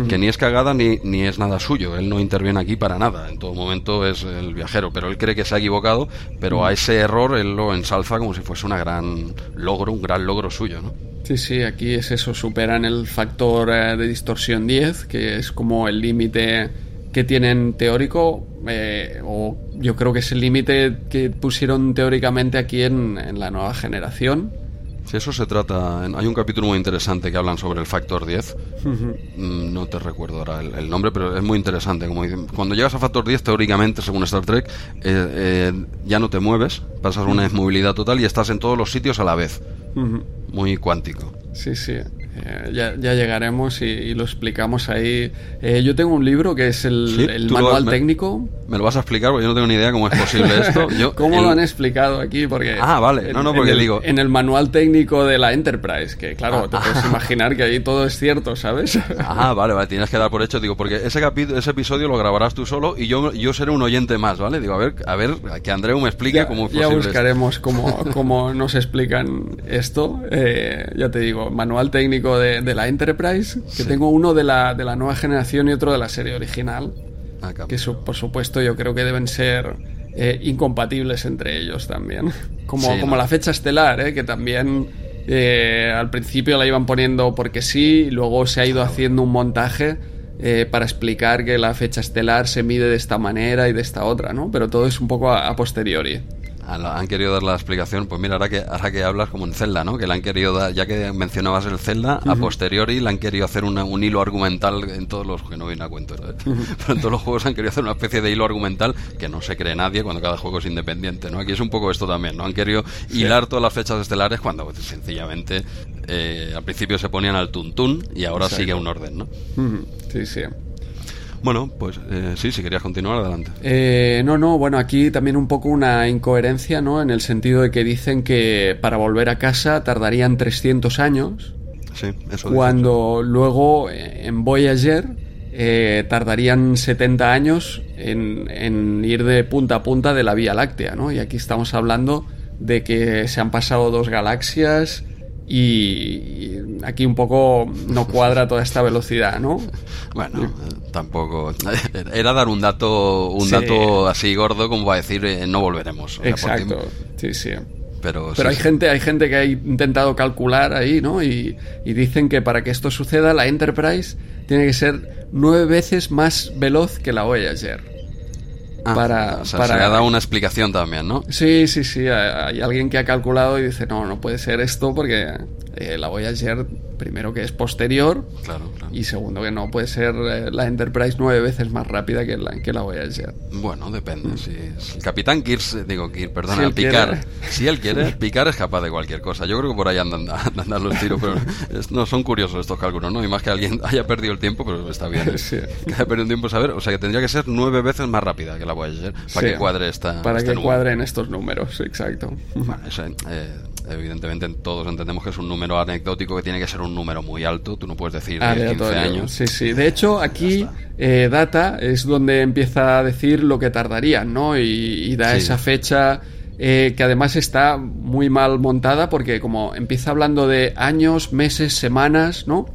que ni es cagada ni, ni es nada suyo. Él no interviene aquí para nada. En todo momento es el viajero, pero él cree que se ha equivocado, pero a ese error él lo ensalza como si fuese un gran logro, un gran logro suyo, ¿no? Sí, sí, aquí es eso, superan el factor eh, de distorsión 10, que es como el límite que tienen teórico, eh, o yo creo que es el límite que pusieron teóricamente aquí en, en la nueva generación. Si eso se trata, hay un capítulo muy interesante que hablan sobre el factor 10. Uh -huh. No te recuerdo ahora el, el, nombre, pero es muy interesante. Como dicen, cuando llegas a factor 10, teóricamente, según Star Trek, eh, eh, ya no te mueves, pasas una inmovilidad total y estás en todos los sitios a la vez. Uh -huh. Muy cuántico. Sí, sí. Eh, ya, ya, llegaremos y, y, lo explicamos ahí. Eh, yo tengo un libro que es el, ¿Sí? el manual me, técnico. Me lo vas a explicar porque yo no tengo ni idea cómo es posible esto. Yo, ¿Cómo el... lo han explicado aquí? Porque ah, vale. No, no, porque en el, digo. En el manual técnico de la Enterprise, que claro, ah, te puedes ah, imaginar que ahí todo es cierto, ¿sabes? Ah, vale, vale. Tienes que dar por hecho, digo, porque ese capítulo, ese episodio lo grabarás tú solo y yo, yo seré un oyente más, ¿vale? Digo, a ver, a ver, que Andreu me explique ya, cómo es Ya buscaremos cómo, cómo nos explican esto. Eh, ya te digo, manual técnico de, de la Enterprise que sí. tengo uno de la, de la nueva generación y otro de la serie original. Ah, que por supuesto yo creo que deben ser eh, incompatibles entre ellos también. Como, sí, como ¿no? la fecha estelar, eh, que también eh, al principio la iban poniendo porque sí, y luego se ha ido claro. haciendo un montaje eh, para explicar que la fecha estelar se mide de esta manera y de esta otra, ¿no? Pero todo es un poco a, a posteriori. Han querido dar la explicación, pues mira, ahora que, ahora que hablas como en Zelda, ¿no? Que le han querido dar, ya que mencionabas el Zelda, a posteriori le han querido hacer un hilo argumental en todos los, que no viene a cuento, pero en todos los juegos han querido hacer una especie de hilo argumental que no se cree nadie cuando cada juego es independiente, ¿no? Aquí es un poco esto también, ¿no? Han querido hilar todas las fechas estelares cuando pues, sencillamente eh, al principio se ponían al tuntún y ahora sigue un orden, ¿no? Sí, sí. Bueno, pues eh, sí, si querías continuar, adelante. Eh, no, no, bueno, aquí también un poco una incoherencia, ¿no? En el sentido de que dicen que para volver a casa tardarían 300 años. Sí, eso Cuando luego eh, en Voyager tardarían 70 años en, en, ir de punta a punta de la Vía Láctea, ¿no? Y aquí estamos hablando de que se han pasado dos galaxias, y, aquí un poco no cuadra toda esta velocidad, ¿no? Bueno, tampoco era dar un dato un dato así gordo como va a decir eh, no volveremos. Exacto. Sí, sí. Pero, Pero hay gente hay gente que ha intentado calcular ahí, ¿no? Y, y dicen que para que esto suceda la Enterprise tiene que ser nueve veces más veloz que la Voyager. Ah, para, se ha dado una explicación también, ¿no? Sí, sí, sí. Hay alguien que ha calculado y dice, no, no puede ser esto porque eh, la Voyager primero que es posterior y segundo que no puede ser eh, la Enterprise nueve veces más rápida que la, que la Voyager. Bueno, depende. Si el capitán Kirk, digo Kirk, perdona, Picard, si él quiere, Picard es capaz de cualquier cosa. Yo creo que por ahí andan, andan los tiros, pero no son curiosos estos cálculos, ¿no? Y más que alguien haya perdido el tiempo, pero está bien. Que haya perdido un tiempo saber, o sea que tendría que ser nueve veces más rápida que la Voyager para que cuadre esta. Para este que cuadren estos números, exacto. Bueno, eso, eh, evidentemente todos entendemos que es un número anecdótico que tiene que ser un número muy alto. Tú no puedes decir 15 años. Sí, sí. De hecho, aquí eh, Data es donde empieza a decir lo que tardarían, ¿no? Y, da esa fecha eh, que además está muy mal montada porque como empieza hablando de años, meses, semanas, ¿no?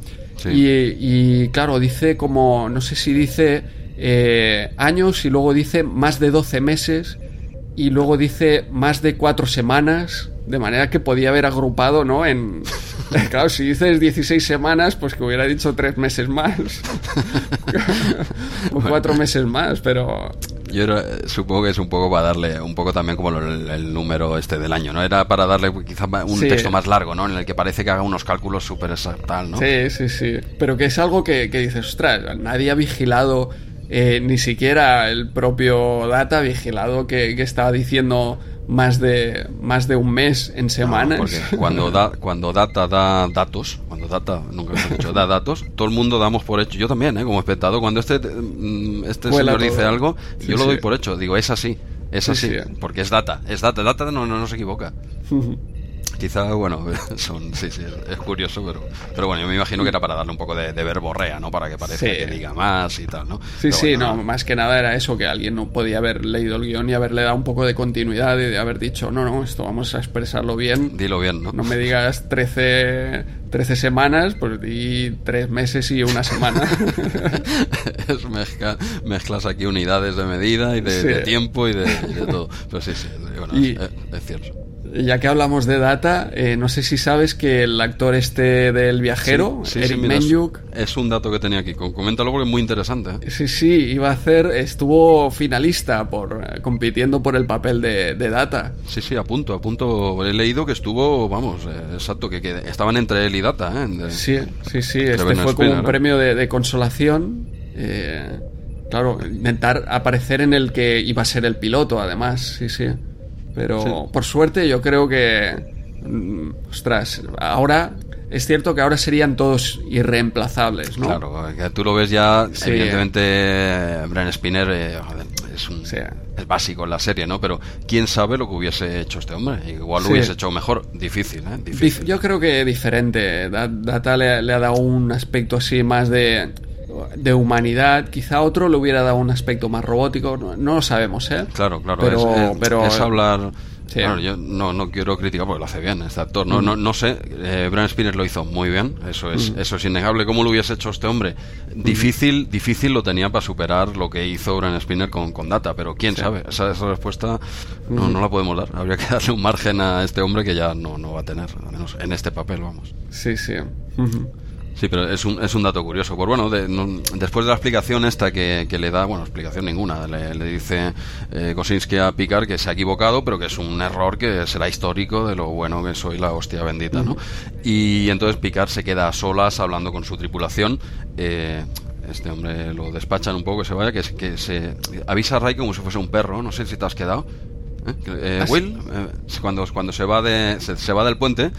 Y, claro, dice como, no sé si dice eh, años y luego dice más de 12 meses y luego dice más de 4 semanas de manera que podía haber agrupado, ¿no? En. Claro, si dices 16 semanas, pues que hubiera dicho 3 meses más. o 4 meses más, pero. Yo supongo que es un poco para darle, un poco también como el, número este del año, ¿no? Era para darle quizá un texto más largo, ¿no? En el que parece que haga unos cálculos súper exactos, ¿no? Sí, sí, sí. Pero que es algo que, que dices, ostras, nadie ha vigilado, eh, ni siquiera el propio Data ha vigilado que, que estaba diciendo más de más de un mes en semanas. porque cuando da, cuando Data da datos, cuando Data, nunca he dicho, da datos, todo el mundo damos por hecho. Yo también, ¿eh? como espectador, cuando este mm, este señor dice algo, yo lo doy por hecho. Digo, es así, es así, porque es Data, es Data, Data no, no, no se equivoca. Quizá, bueno, son, sí, sí, es curioso, pero, pero bueno, yo me imagino que era para darle un poco de, verborrea, ¿no? Para que parezca que diga más y tal, ¿no? Sí, sí, no, más que nada era eso, que alguien no podía haber leído el guion y haberle dado un poco de continuidad y de haber dicho, no, no, esto vamos a expresarlo bien. Dilo bien, ¿no? No me digas 13, 13 semanas, pues di 3 meses y una semana. es mezcla, mezclas aquí unidades de medida y de, tiempo y de, todo. Pero sí, sí, bueno, es cierto ya que hablamos de data, eh, no sé si sabes que el actor este del viajero, Eric Menjuk... Es un dato que tenía aquí, coméntalo porque es muy interesante. ¿eh? Sí, sí, iba a hacer, estuvo finalista por eh, compitiendo por el papel de, data. Sí, sí, a punto, a punto. He leído que estuvo, vamos, exacto, que, estaban entre él y data. sí, sí, sí, este fue como un premio de, consolación. claro, intentar aparecer en el que iba a ser el piloto, además, sí, sí. Pero por suerte yo creo que... Mm, ostras, ahora es cierto que ahora serían todos irreemplazables, ¿no? Claro, que tú lo ves ya, evidentemente, Bren Spinner eh, es, un, es básico en la serie, ¿no? Pero quién sabe lo que hubiese hecho este hombre. Igual lo hubiese hecho mejor, difícil, ¿eh? Difícil. Yo creo que diferente. Data le, le, ha dado un aspecto así más de de humanidad. Quizá otro le hubiera dado un aspecto más robótico, no, lo sabemos, ¿eh? Claro, claro, pero, es, pero, es hablar... yo no, no quiero criticar porque lo hace bien este actor. No, no, no sé, eh, Brian Spinner lo hizo muy bien, eso es, mm. eso es innegable. ¿Cómo lo hubiese hecho este hombre? Difícil, difícil lo tenía para superar lo que hizo Brian Spinner con, con Data, pero quién sabe, esa, esa respuesta no, no la podemos dar. Habría que darle un margen a este hombre que ya no, no va a tener, al menos en este papel, vamos. Sí, sí. Sí, pero es un, es un dato curioso. Pues bueno, después de la explicación esta que, le da, bueno, explicación ninguna, le, dice eh, Kosinski a Picard que se ha equivocado, pero que es un error que será histórico de lo bueno que soy la hostia bendita, ¿no? Y entonces Picard se queda a solas hablando con su tripulación. Eh, este hombre lo despachan un poco que se vaya, que, que se avisa a Ray como si fuese un perro, no sé si te has quedado. ¿Eh? Eh, ¿Ah, Will, eh, cuando, cuando se va de se, va del puente,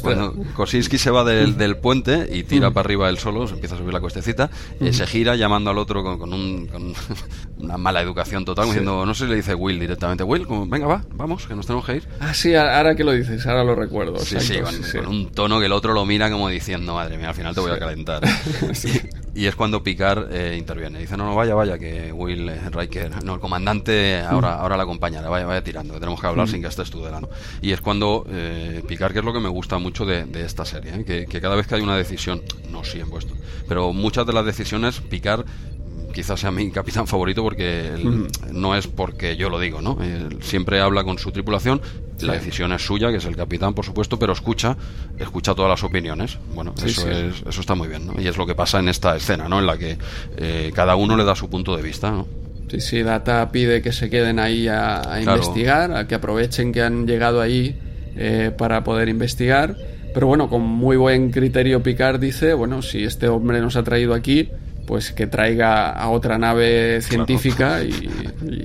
cuando Kosinski se va del, del puente y tira mm. para arriba él solo, se empieza a subir la cuestecita, mm. se gira llamando al otro con, un, con una mala educación total, diciendo, no sé si le dice Will directamente, Will, como, venga, va, vamos, que nos tenemos que ir. Ah, sí, ahora que lo dices, ahora lo recuerdo. Sí, sí, con, un tono que el otro lo mira como diciendo, madre mía, al final te voy a calentar. y, es cuando Picard interviene, dice, no, no, vaya, vaya, que Will Riker, no, el comandante ahora, ahora la acompañará, vaya, vaya, que tenemos que hablar sin que estés tú de ¿no? Y es cuando eh, picar, que es lo que me gusta mucho de, esta serie, ¿eh? que, cada vez que hay una decisión, no siempre esto, pero muchas de las decisiones, picar quizás sea mi capitán favorito porque no es porque yo lo digo, ¿no? siempre habla con su tripulación, la decisión es suya, que es el capitán, por supuesto, pero escucha, escucha todas las opiniones. Bueno, eso Es, eso está muy bien, ¿no? Y es lo que pasa en esta escena, ¿no? En la que eh, cada uno le da su punto de vista, ¿no? Sí, sí, Data pide que se queden ahí a, investigar, a que aprovechen que han llegado ahí eh, para poder investigar. Pero bueno, con muy buen criterio Picard dice, bueno, si este hombre nos ha traído aquí, pues que traiga a otra nave científica y,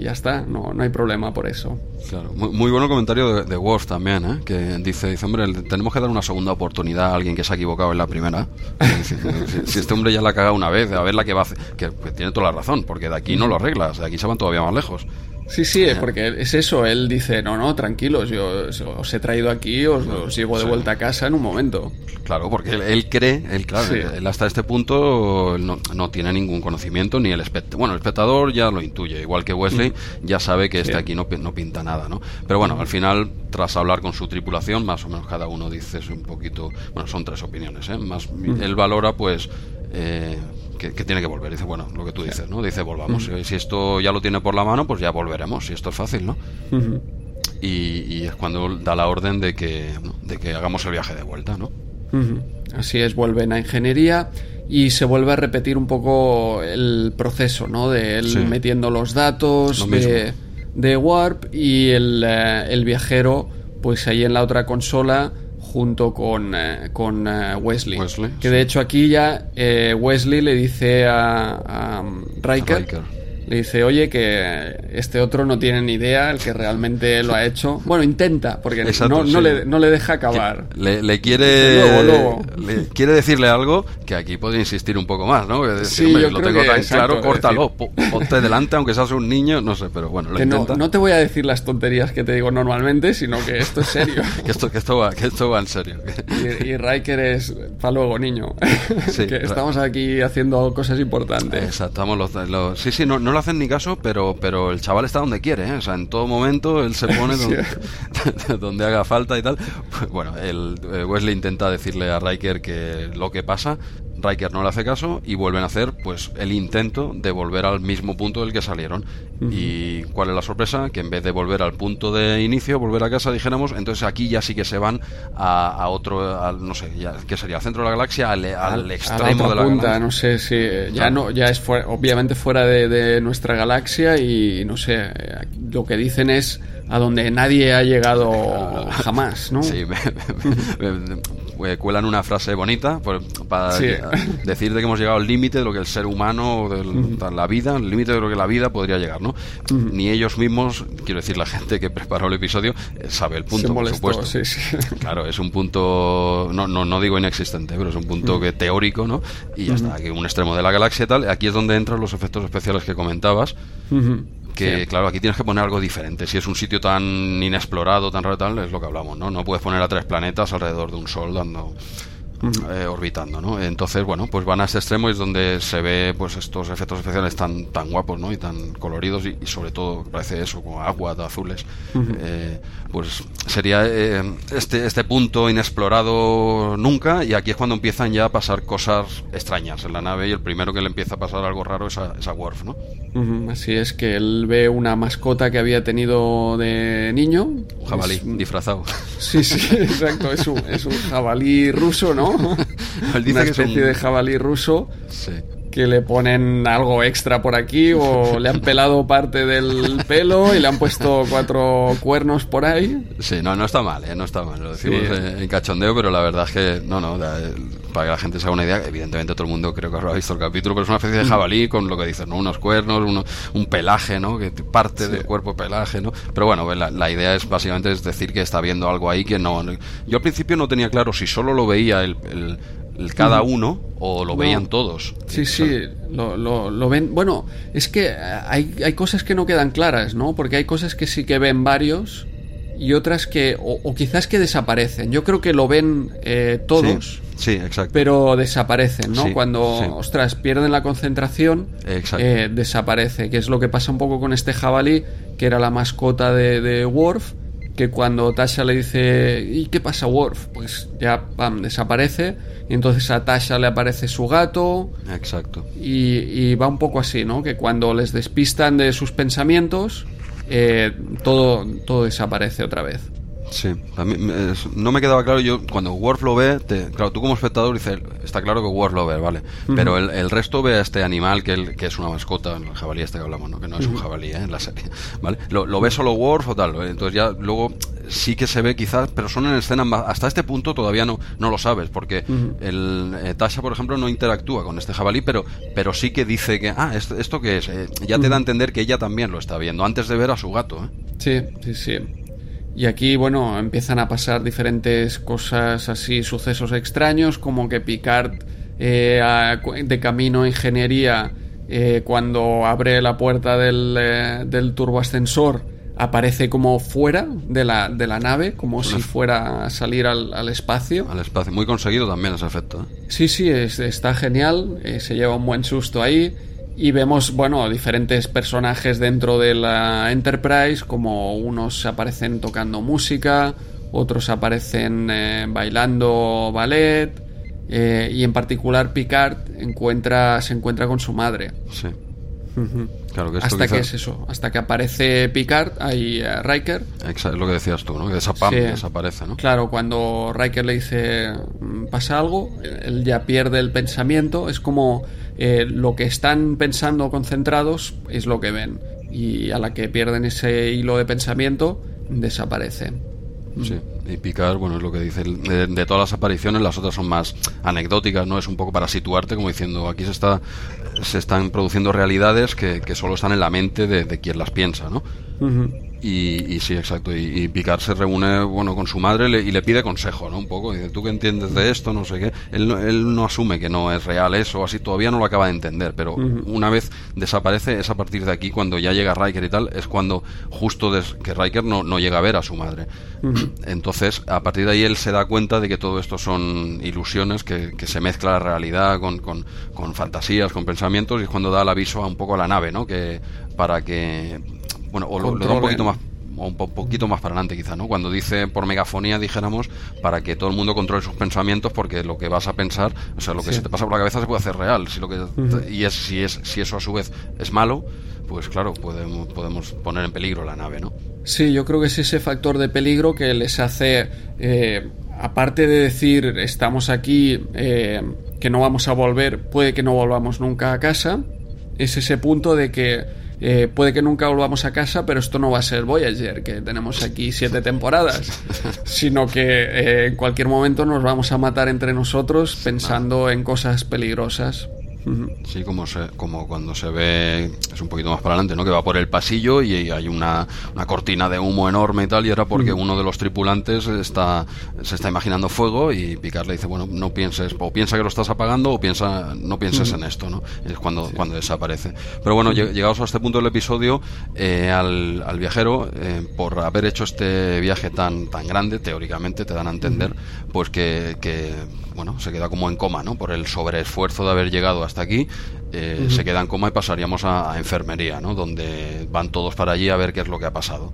ya está, no, no hay problema por eso. Claro, muy, muy bueno comentario de, de Worf también, ¿eh? que dice, dice, hombre, tenemos que dar una segunda oportunidad a alguien que se ha equivocado en la primera. si, este hombre ya la ha cagado una vez, a ver la que va a hacer, que, que tiene toda la razón, porque de aquí no lo arreglas, de aquí se van todavía más lejos. Sí, sí, porque es eso. Él dice, no, no, tranquilos, yo os he traído aquí, os, llevo de vuelta a casa en un momento. Claro, porque él, cree, él, claro, él hasta este punto no, no, tiene ningún conocimiento, ni el espectador. Bueno, el espectador ya lo intuye, igual que Wesley mm. ya sabe que este aquí no, no pinta nada, ¿no? Pero bueno, al final, tras hablar con su tripulación, más o menos cada uno dice un poquito, bueno, son tres opiniones, ¿eh? Más, mm. Él valora, pues, eh, que, tiene que volver. Dice, bueno, lo que tú dices, ¿no? Dice, volvamos. Si esto ya lo tiene por la mano, pues ya volveremos. Si esto es fácil, ¿no? y, es cuando da la orden de que, de que hagamos el viaje de vuelta, ¿no? Así es, vuelven a ingeniería y se vuelve a repetir un poco el proceso, ¿no? De él metiendo los datos de, de, Warp y el, eh, el viajero, pues ahí en la otra consola junto con, eh, con eh, Wesley. Que de hecho aquí ya eh, Wesley le dice a, a Riker le dice, oye, que este otro no tiene ni idea, el que realmente lo ha hecho. Bueno, intenta, porque no, no, le, no, le, deja acabar. Le, quiere Le quiere decirle algo que aquí puede insistir un poco más, ¿no? sí, yo lo tengo tan claro, córtalo, ponte delante, aunque seas un niño, no sé, pero bueno, lo intenta. No, te voy a decir las tonterías que te digo normalmente, sino que esto es serio. que, esto, que, esto va, que esto va en serio. y, y Riker es, para luego, niño. que estamos aquí haciendo cosas importantes. Exacto, los, sí, sí, no, no hacen ni caso, pero, pero el chaval está donde quiere, ¿eh? O sea, en todo momento él se pone donde, donde haga falta y tal. Pues, bueno, el, eh, Wesley intenta decirle a Riker que lo que pasa Riker no le hace caso y vuelven a hacer pues el intento de volver al mismo punto del que salieron. ¿Y cuál es la sorpresa? Que en vez de volver al punto de inicio, volver a casa, dijéramos, entonces aquí ya sí que se van a, otro, no sé, ya, ¿qué sería? Al centro de la galaxia, al, extremo de la punta, No sé si ya no, ya es obviamente fuera de, nuestra galaxia y no sé, lo que dicen es a donde nadie ha llegado jamás, ¿no? Sí, Eh, cuelan una frase bonita para decir de que hemos llegado al límite de lo que el ser humano, de la vida, el límite de lo que la vida podría llegar, ¿no? Ni ellos mismos, quiero decir, la gente que preparó el episodio, eh, sabe el punto, por supuesto. Claro, es un punto, no, no, no digo inexistente, pero es un punto que teórico, ¿no? Y ya está, aquí un extremo de la galaxia y tal. Aquí es donde entran los efectos especiales que comentabas que claro, aquí tienes que poner algo diferente. Si es un sitio tan inexplorado, tan raro, tal, es lo que hablamos, ¿no? No puedes poner a tres planetas alrededor de un sol dando eh, orbitando, ¿no? Entonces, bueno, pues van a ese extremo y es donde se ve pues estos efectos especiales tan tan guapos, ¿no? Y tan coloridos y, sobre todo parece eso como agua de azules. Eh, pues sería eh, este este punto inexplorado nunca y aquí es cuando empiezan ya a pasar cosas extrañas en la nave y el primero que le empieza a pasar algo raro es a, es a Worf, ¿no? así es que él ve una mascota que había tenido de niño. Un jabalí disfrazado. Sí, sí, exacto. Es un, es un jabalí ruso, ¿no? Él dice una que especie son- de jabalí ruso Sí. Que le ponen algo extra por aquí o le han pelado parte del pelo y le han puesto cuatro cuernos por ahí. Sí, no, no está mal, ¿eh? no está mal. Lo decimos Sí. en cachondeo, pero la verdad es que, no, no, eh, para que la gente se haga una idea, evidentemente todo el mundo creo que habrá visto el capítulo, pero es una especie de jabalí con lo que dices, ¿no? Unos cuernos, uno- un pelaje, ¿no? Que parte del cuerpo pelaje, ¿no? Pero bueno, la, la idea es básicamente es decir que está viendo algo ahí que no. Yo al principio no tenía claro si solo lo veía el cada uno o lo No. veían todos. Sí, O sea, sí, lo, lo- lo ven. Bueno, es que hay, hay cosas que no quedan claras, ¿no? Porque hay cosas que sí que ven varios y otras que, o, o quizás que desaparecen. Yo creo que lo ven eh, todos, Sí, sí, exacto. pero desaparecen, ¿no? Sí, Cuando, sí. ostras, pierden la concentración, Exacto. eh, desaparece, que es lo que pasa un poco con este jabalí, que era la mascota de, de Worf, que cuando Tasha le dice, ¿y qué pasa, Worf? Pues ya, pam, desaparece, y entonces a Tasha le aparece su gato, Exacto. y, y va un poco así, ¿no? Que cuando les despistan de sus pensamientos, eh, todo, todo desaparece otra vez. Sí, a mí es- no me quedaba claro. Yo, cuando Worf lo ve, te- claro, tú como espectador dices, está claro que Worf lo ve, ¿vale? Pero el, el resto ve a este animal que, el- que es una mascota, el jabalí este que hablamos, ¿no? Que no es un jabalí, ¿eh? En la serie, ¿vale? Lo, lo ve solo Worf o tal. Entonces ya luego sí que se ve quizás, pero son en escenas más. Hasta este punto todavía no, no lo sabes, porque el eh, Tasha, por ejemplo, no interactúa con este jabalí, pero, pero sí que dice que, ah, ¿esto, esto qué es? Eh, ya te da a entender que ella también lo está viendo, antes de ver a su gato, ¿eh? Sí, sí, sí. Y aquí, bueno, empiezan a pasar diferentes cosas así, sucesos extraños, como que Picard eh, a- de camino a ingeniería, eh, cuando abre la puerta del, eh, del turboascensor, aparece como fuera de la, de la nave, como si fuera a salir al, al espacio. Al espacio. Muy conseguido también ese efecto, ¿eh? Sí, sí, es- está genial, se lleva un buen susto ahí y vemos, bueno, diferentes personajes dentro de la Enterprise, como unos aparecen tocando música, otros aparecen eh, bailando ballet eh, y en particular Picard encuentra, se encuentra con su madre. Sí. Claro que esto Hasta que es eso, hasta que aparece Picard, ahí eh, Riker, es lo que decías tú, ¿no? Que desapa- Sí. desaparece, ¿no? Claro, cuando Riker le dice "Mm, pasa algo, él ya pierde el pensamiento. Es como eh, lo que están pensando concentrados es lo que ven. Y a la que pierden ese hilo de pensamiento, desaparece. Sí. Y Picard, bueno, es lo que dice. De, de todas las apariciones, las otras son más anecdóticas, ¿no? Es un poco para situarte, como diciendo, aquí se está se están produciendo realidades que, que solo están en la mente de, de quien las piensa, ¿no? Ujú. Y, y sí, exacto. Y, y Picard se reúne bueno con su madre le- y le pide consejo, ¿no? Un poco. Dice, ¿tú qué entiendes de esto? No sé qué. Él, no- él no asume que no es real eso, así todavía no lo acaba de entender. Pero una vez desaparece, es a partir de aquí cuando ya llega Riker y tal, es cuando justo des- que Riker no, no llega a ver a su madre. Entonces, a partir de ahí él se da cuenta de que todo esto son ilusiones, que, que se mezcla la realidad con, con, con fantasías, con pensamientos, y es cuando da el aviso a un poco a la nave, ¿no? Que para que bueno, o lo, lo da un poquito más o un po- poquito más para adelante quizá, ¿no? Cuando dice por megafonía, dijéramos, para que todo el mundo controle sus pensamientos, porque lo que vas a pensar, o sea, lo que Sí. se te pasa por la cabeza se puede hacer real, si lo que y es si es si eso a su vez es malo, pues claro, podemos podemos poner en peligro la nave, ¿no? Sí, yo creo que es ese factor de peligro que les hace, eh, aparte de decir estamos aquí, eh, que no vamos a volver, puede que no volvamos nunca a casa, es ese punto de que eh, puede que nunca volvamos a casa, pero esto no va a ser Voyager, que tenemos aquí siete temporadas, sino que eh, en cualquier momento nos vamos a matar entre nosotros pensando en cosas peligrosas. Sí, como se, como cuando se ve, es un poquito más para adelante, ¿no? Que va por el pasillo y hay una, una cortina de humo enorme y tal, y era porque uno de los tripulantes está, se está imaginando fuego y Picard le dice, bueno, no pienses, o piensa que lo estás apagando o piensa, no pienses en esto, ¿no? Es cuando, cuando desaparece. Pero bueno, lleg- llegados a este punto del episodio, eh, al, al viajero, eh, por haber hecho este viaje tan, tan grande, teóricamente te dan a entender, pues que, que, bueno, se queda como en coma, ¿no? Por el sobreesfuerzo de haber llegado hasta aquí, eh, se queda en coma y pasaríamos a, a enfermería, ¿no? Donde van todos para allí a ver qué es lo que ha pasado.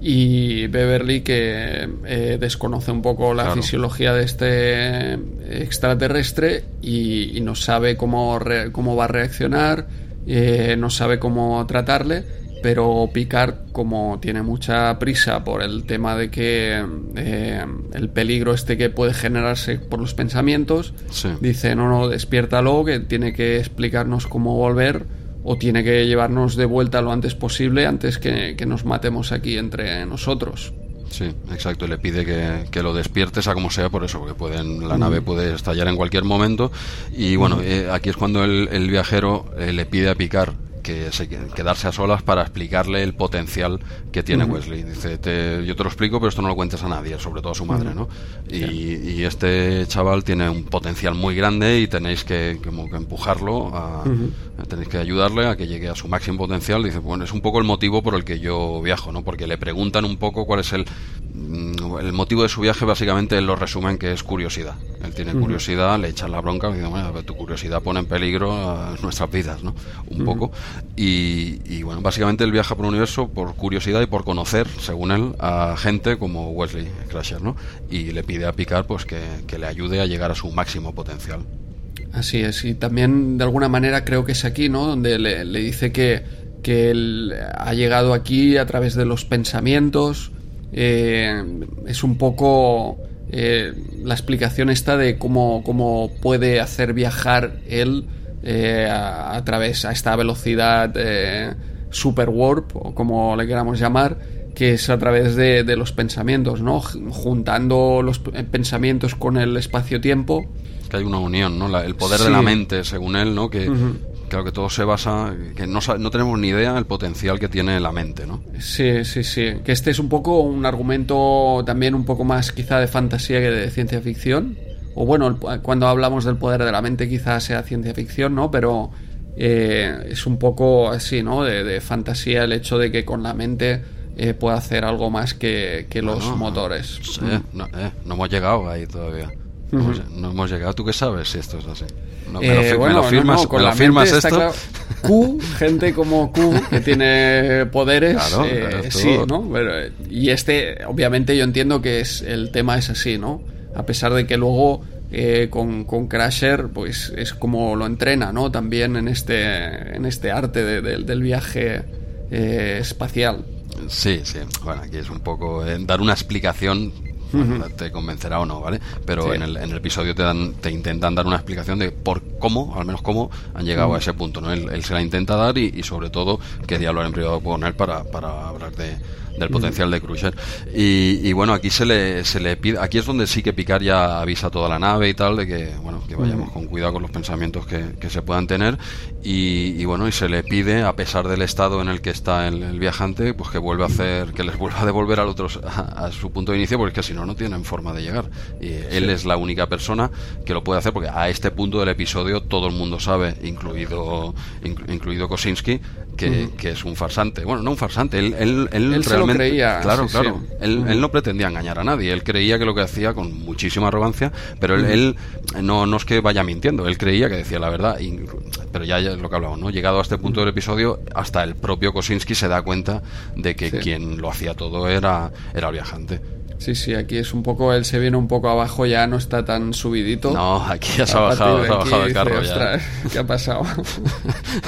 Y Beverly que eh, desconoce un poco la Claro. fisiología de este extraterrestre y, y no sabe cómo, re- cómo va a reaccionar, eh, no sabe cómo tratarle, pero Picard, como tiene mucha prisa por el tema de que eh, el peligro este que puede generarse por los pensamientos, dice, no, no, despiértalo, que tiene que explicarnos cómo volver o tiene que llevarnos de vuelta lo antes posible antes que, nos matemos aquí entre nosotros. Sí, exacto. Le pide que, lo despiertes a como sea por eso, porque pueden, la nave puede estallar en cualquier momento. Y bueno, eh, aquí es cuando el, viajero eh, le pide a Picar que se, quedarse a solas para explicarle el potencial que tiene Wesley. Dice, yo te lo explico, pero esto no lo cuentes a nadie, sobre todo a su madre, ¿no? Y, este chaval tiene un potencial muy grande y tenéis que, como que empujarlo, a, tenéis que ayudarle a que llegue a su máximo potencial. Dice, bueno, es un poco el motivo por el que yo viajo, ¿no? Porque le preguntan un poco cuál es el mm, el motivo de su viaje básicamente lo resumen que es curiosidad. Él tiene curiosidad, le echan la bronca y dice, bueno, tu curiosidad pone en peligro nuestras vidas, ¿no? Un poco. Y, bueno, básicamente él viaja por el universo por curiosidad y por conocer, según él, a gente como Wesley Crusher, ¿no? Y le pide a Picard pues que, le ayude a llegar a su máximo potencial. Así es, y también de alguna manera creo que es aquí, ¿no? Donde le, dice que, que, él ha llegado aquí a través de los pensamientos. Eh, es un poco eh, la explicación esta de cómo, cómo puede hacer viajar él eh, a, través a esta velocidad eh, super warp o como le queramos llamar que es a través de, los pensamientos, ¿no? Juntando los pensamientos con el espacio-tiempo. Que hay una unión, ¿no? el poder de la mente, según él, ¿no? Que, claro que todo se basa, que no, no tenemos ni idea del potencial que tiene la mente, ¿no? Sí, sí, sí. Que este es un poco un argumento también un poco más quizá de fantasía que de ciencia ficción o bueno, cuando hablamos del poder de la mente quizás sea ciencia ficción, ¿no? Pero eh, es un poco así, ¿no? De, fantasía el hecho de que con la mente eh, pueda hacer algo más que, los motores. Eh, no, hemos llegado ahí todavía. No, hemos llegado. ¿Tú qué sabes si esto es así? No, bueno, firmas, con la firmas esto? Q, gente como Q que tiene poderes, sí, ¿no? y este, obviamente, yo entiendo que es el tema es así, ¿no? A pesar de que luego eh, con, con, Crasher pues es como lo entrena no también en este en este arte del viaje eh, espacial. Sí sí. Bueno aquí es un poco eh, dar una explicación te convencerá o no, ¿vale? Pero en, el, en el episodio te dan, te intentan dar una explicación de por cómo, al menos cómo, han llegado a ese punto, ¿no? Él, se la intenta dar y, y sobre todo quería hablar en privado con él para, para hablar de, del potencial de Crusher. Y, bueno, aquí se le, se le pide, aquí es donde sí que Picard ya avisa a toda la nave y tal, de que, bueno, que vayamos con cuidado con los pensamientos que, que se puedan tener. Y, bueno, y se le pide, a pesar del estado en el que está el, viajante, pues que vuelva a hacer, que les vuelva a devolver al otro a, su punto de inicio, porque es que si no, no tienen forma de llegar. Y él es la única persona que lo puede hacer, porque a este punto del episodio todo el mundo sabe, incluido, incluido Kosinski, que, que, es un farsante. Bueno, no un farsante, él, él, él, realmente. creía. Claro, claro. Él, él, no pretendía engañar a nadie. Él creía que lo que hacía con muchísima arrogancia, pero él, él no, no es que vaya mintiendo. Él creía que decía la verdad. pero ya, es lo que hablamos, ¿no? Llegado a este punto del episodio, hasta el propio Kosinski se da cuenta de que quien lo hacía todo era, era el viajante. Sí, sí, aquí es un poco, él se viene un poco abajo, ya no está tan subidito. No, aquí ya se ha bajado, se ha bajado del carro. ya. ¿Qué ha pasado?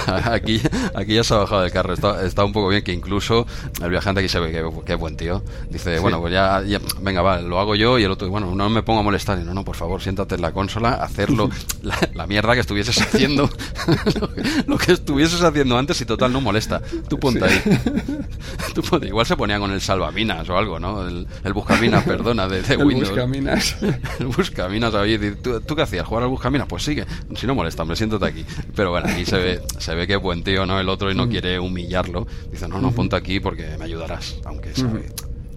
aquí, aquí ya se ha bajado del carro, está, está, un poco bien, que incluso el viajante aquí se ve que, es buen tío. Dice, bueno, pues ya, venga, va, lo hago yo y el otro, bueno, no me pongo a molestar. Y no, no, por favor, siéntate en la consola, hacerlo, la, mierda que estuvieses haciendo, lo, que, estuvieses haciendo antes y total no molesta. Tú ponte ahí. Tú ponte, igual se ponía con el salvaminas o algo, ¿no? El, el Buscaminas, perdona, de, el Buscaminas. el Buscaminas, ¿tú, ¿tú, qué hacías? ¿Jugar al Buscaminas? Pues sigue. Si no molesta, me siéntate aquí. Pero bueno, aquí se ve, se ve que es buen tío, ¿no? El otro y no mm. quiere humillarlo. Dice, no, no, ponte aquí porque me ayudarás. Aunque sabe,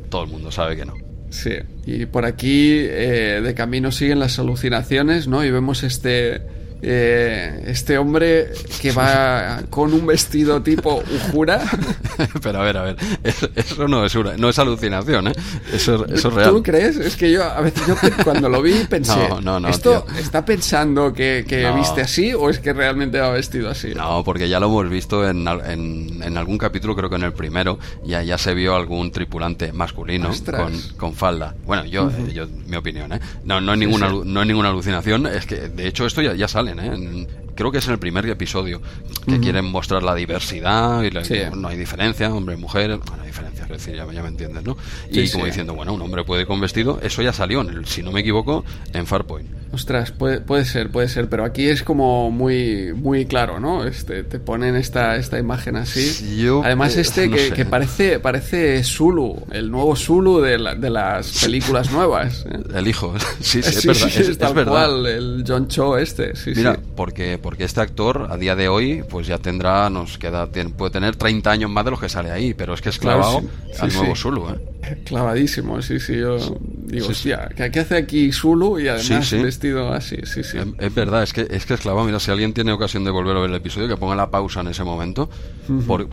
todo el mundo sabe que no. Sí, y por aquí eh, de camino siguen las alucinaciones, ¿no? Y vemos este eh, este hombre que va con un vestido tipo Ujura. Pero a ver, a ver, eso, no, es no es alucinación, ¿eh? Eso, eso es real. ¿Tú crees? Es que yo a veces yo cuando lo vi pensé, no, no, ¿esto está pensando que, viste así o es que realmente va vestido así? No, porque ya lo hemos visto en, en, algún capítulo, creo que en el primero, ya, ya se vio algún tripulante masculino con, con, falda. Bueno, yo, yo, mi opinión, ¿eh? No, no, es ninguna, no es ninguna alucinación, es que de hecho esto ya, ya sale ¿eh? Creo que es en el primer episodio, que quieren mostrar la diversidad y no hay diferencia, hombre, mujer, no hay diferencia, es decir, ya, me entiendes, ¿no? Y como diciendo, bueno, un hombre puede ir con vestido, eso ya salió, en el, si no me equivoco, en Farpoint. Ostras, puede, puede ser, puede ser, pero aquí es como muy, muy claro, ¿no? Este, te ponen esta, esta imagen así. Además, este que, que, parece, parece Zulu, el nuevo Zulu de, de las películas nuevas. ¿eh? El hijo, sí, sí, es verdad. Es, cual, el John Cho este, sí, Mira, Porque, porque este actor a día de hoy, pues ya tendrá, nos queda, puede tener 30 años más de los que sale ahí, pero es que es clavado al nuevo Zulu, ¿eh? Clavadísimo, sí, sí, yo digo, hostia, ¿qué hace aquí Zulu y además vestido así? Sí, sí. Es, verdad, es que, es que es clavado. Mira, si alguien tiene ocasión de volver a ver el episodio, que ponga la pausa en ese momento,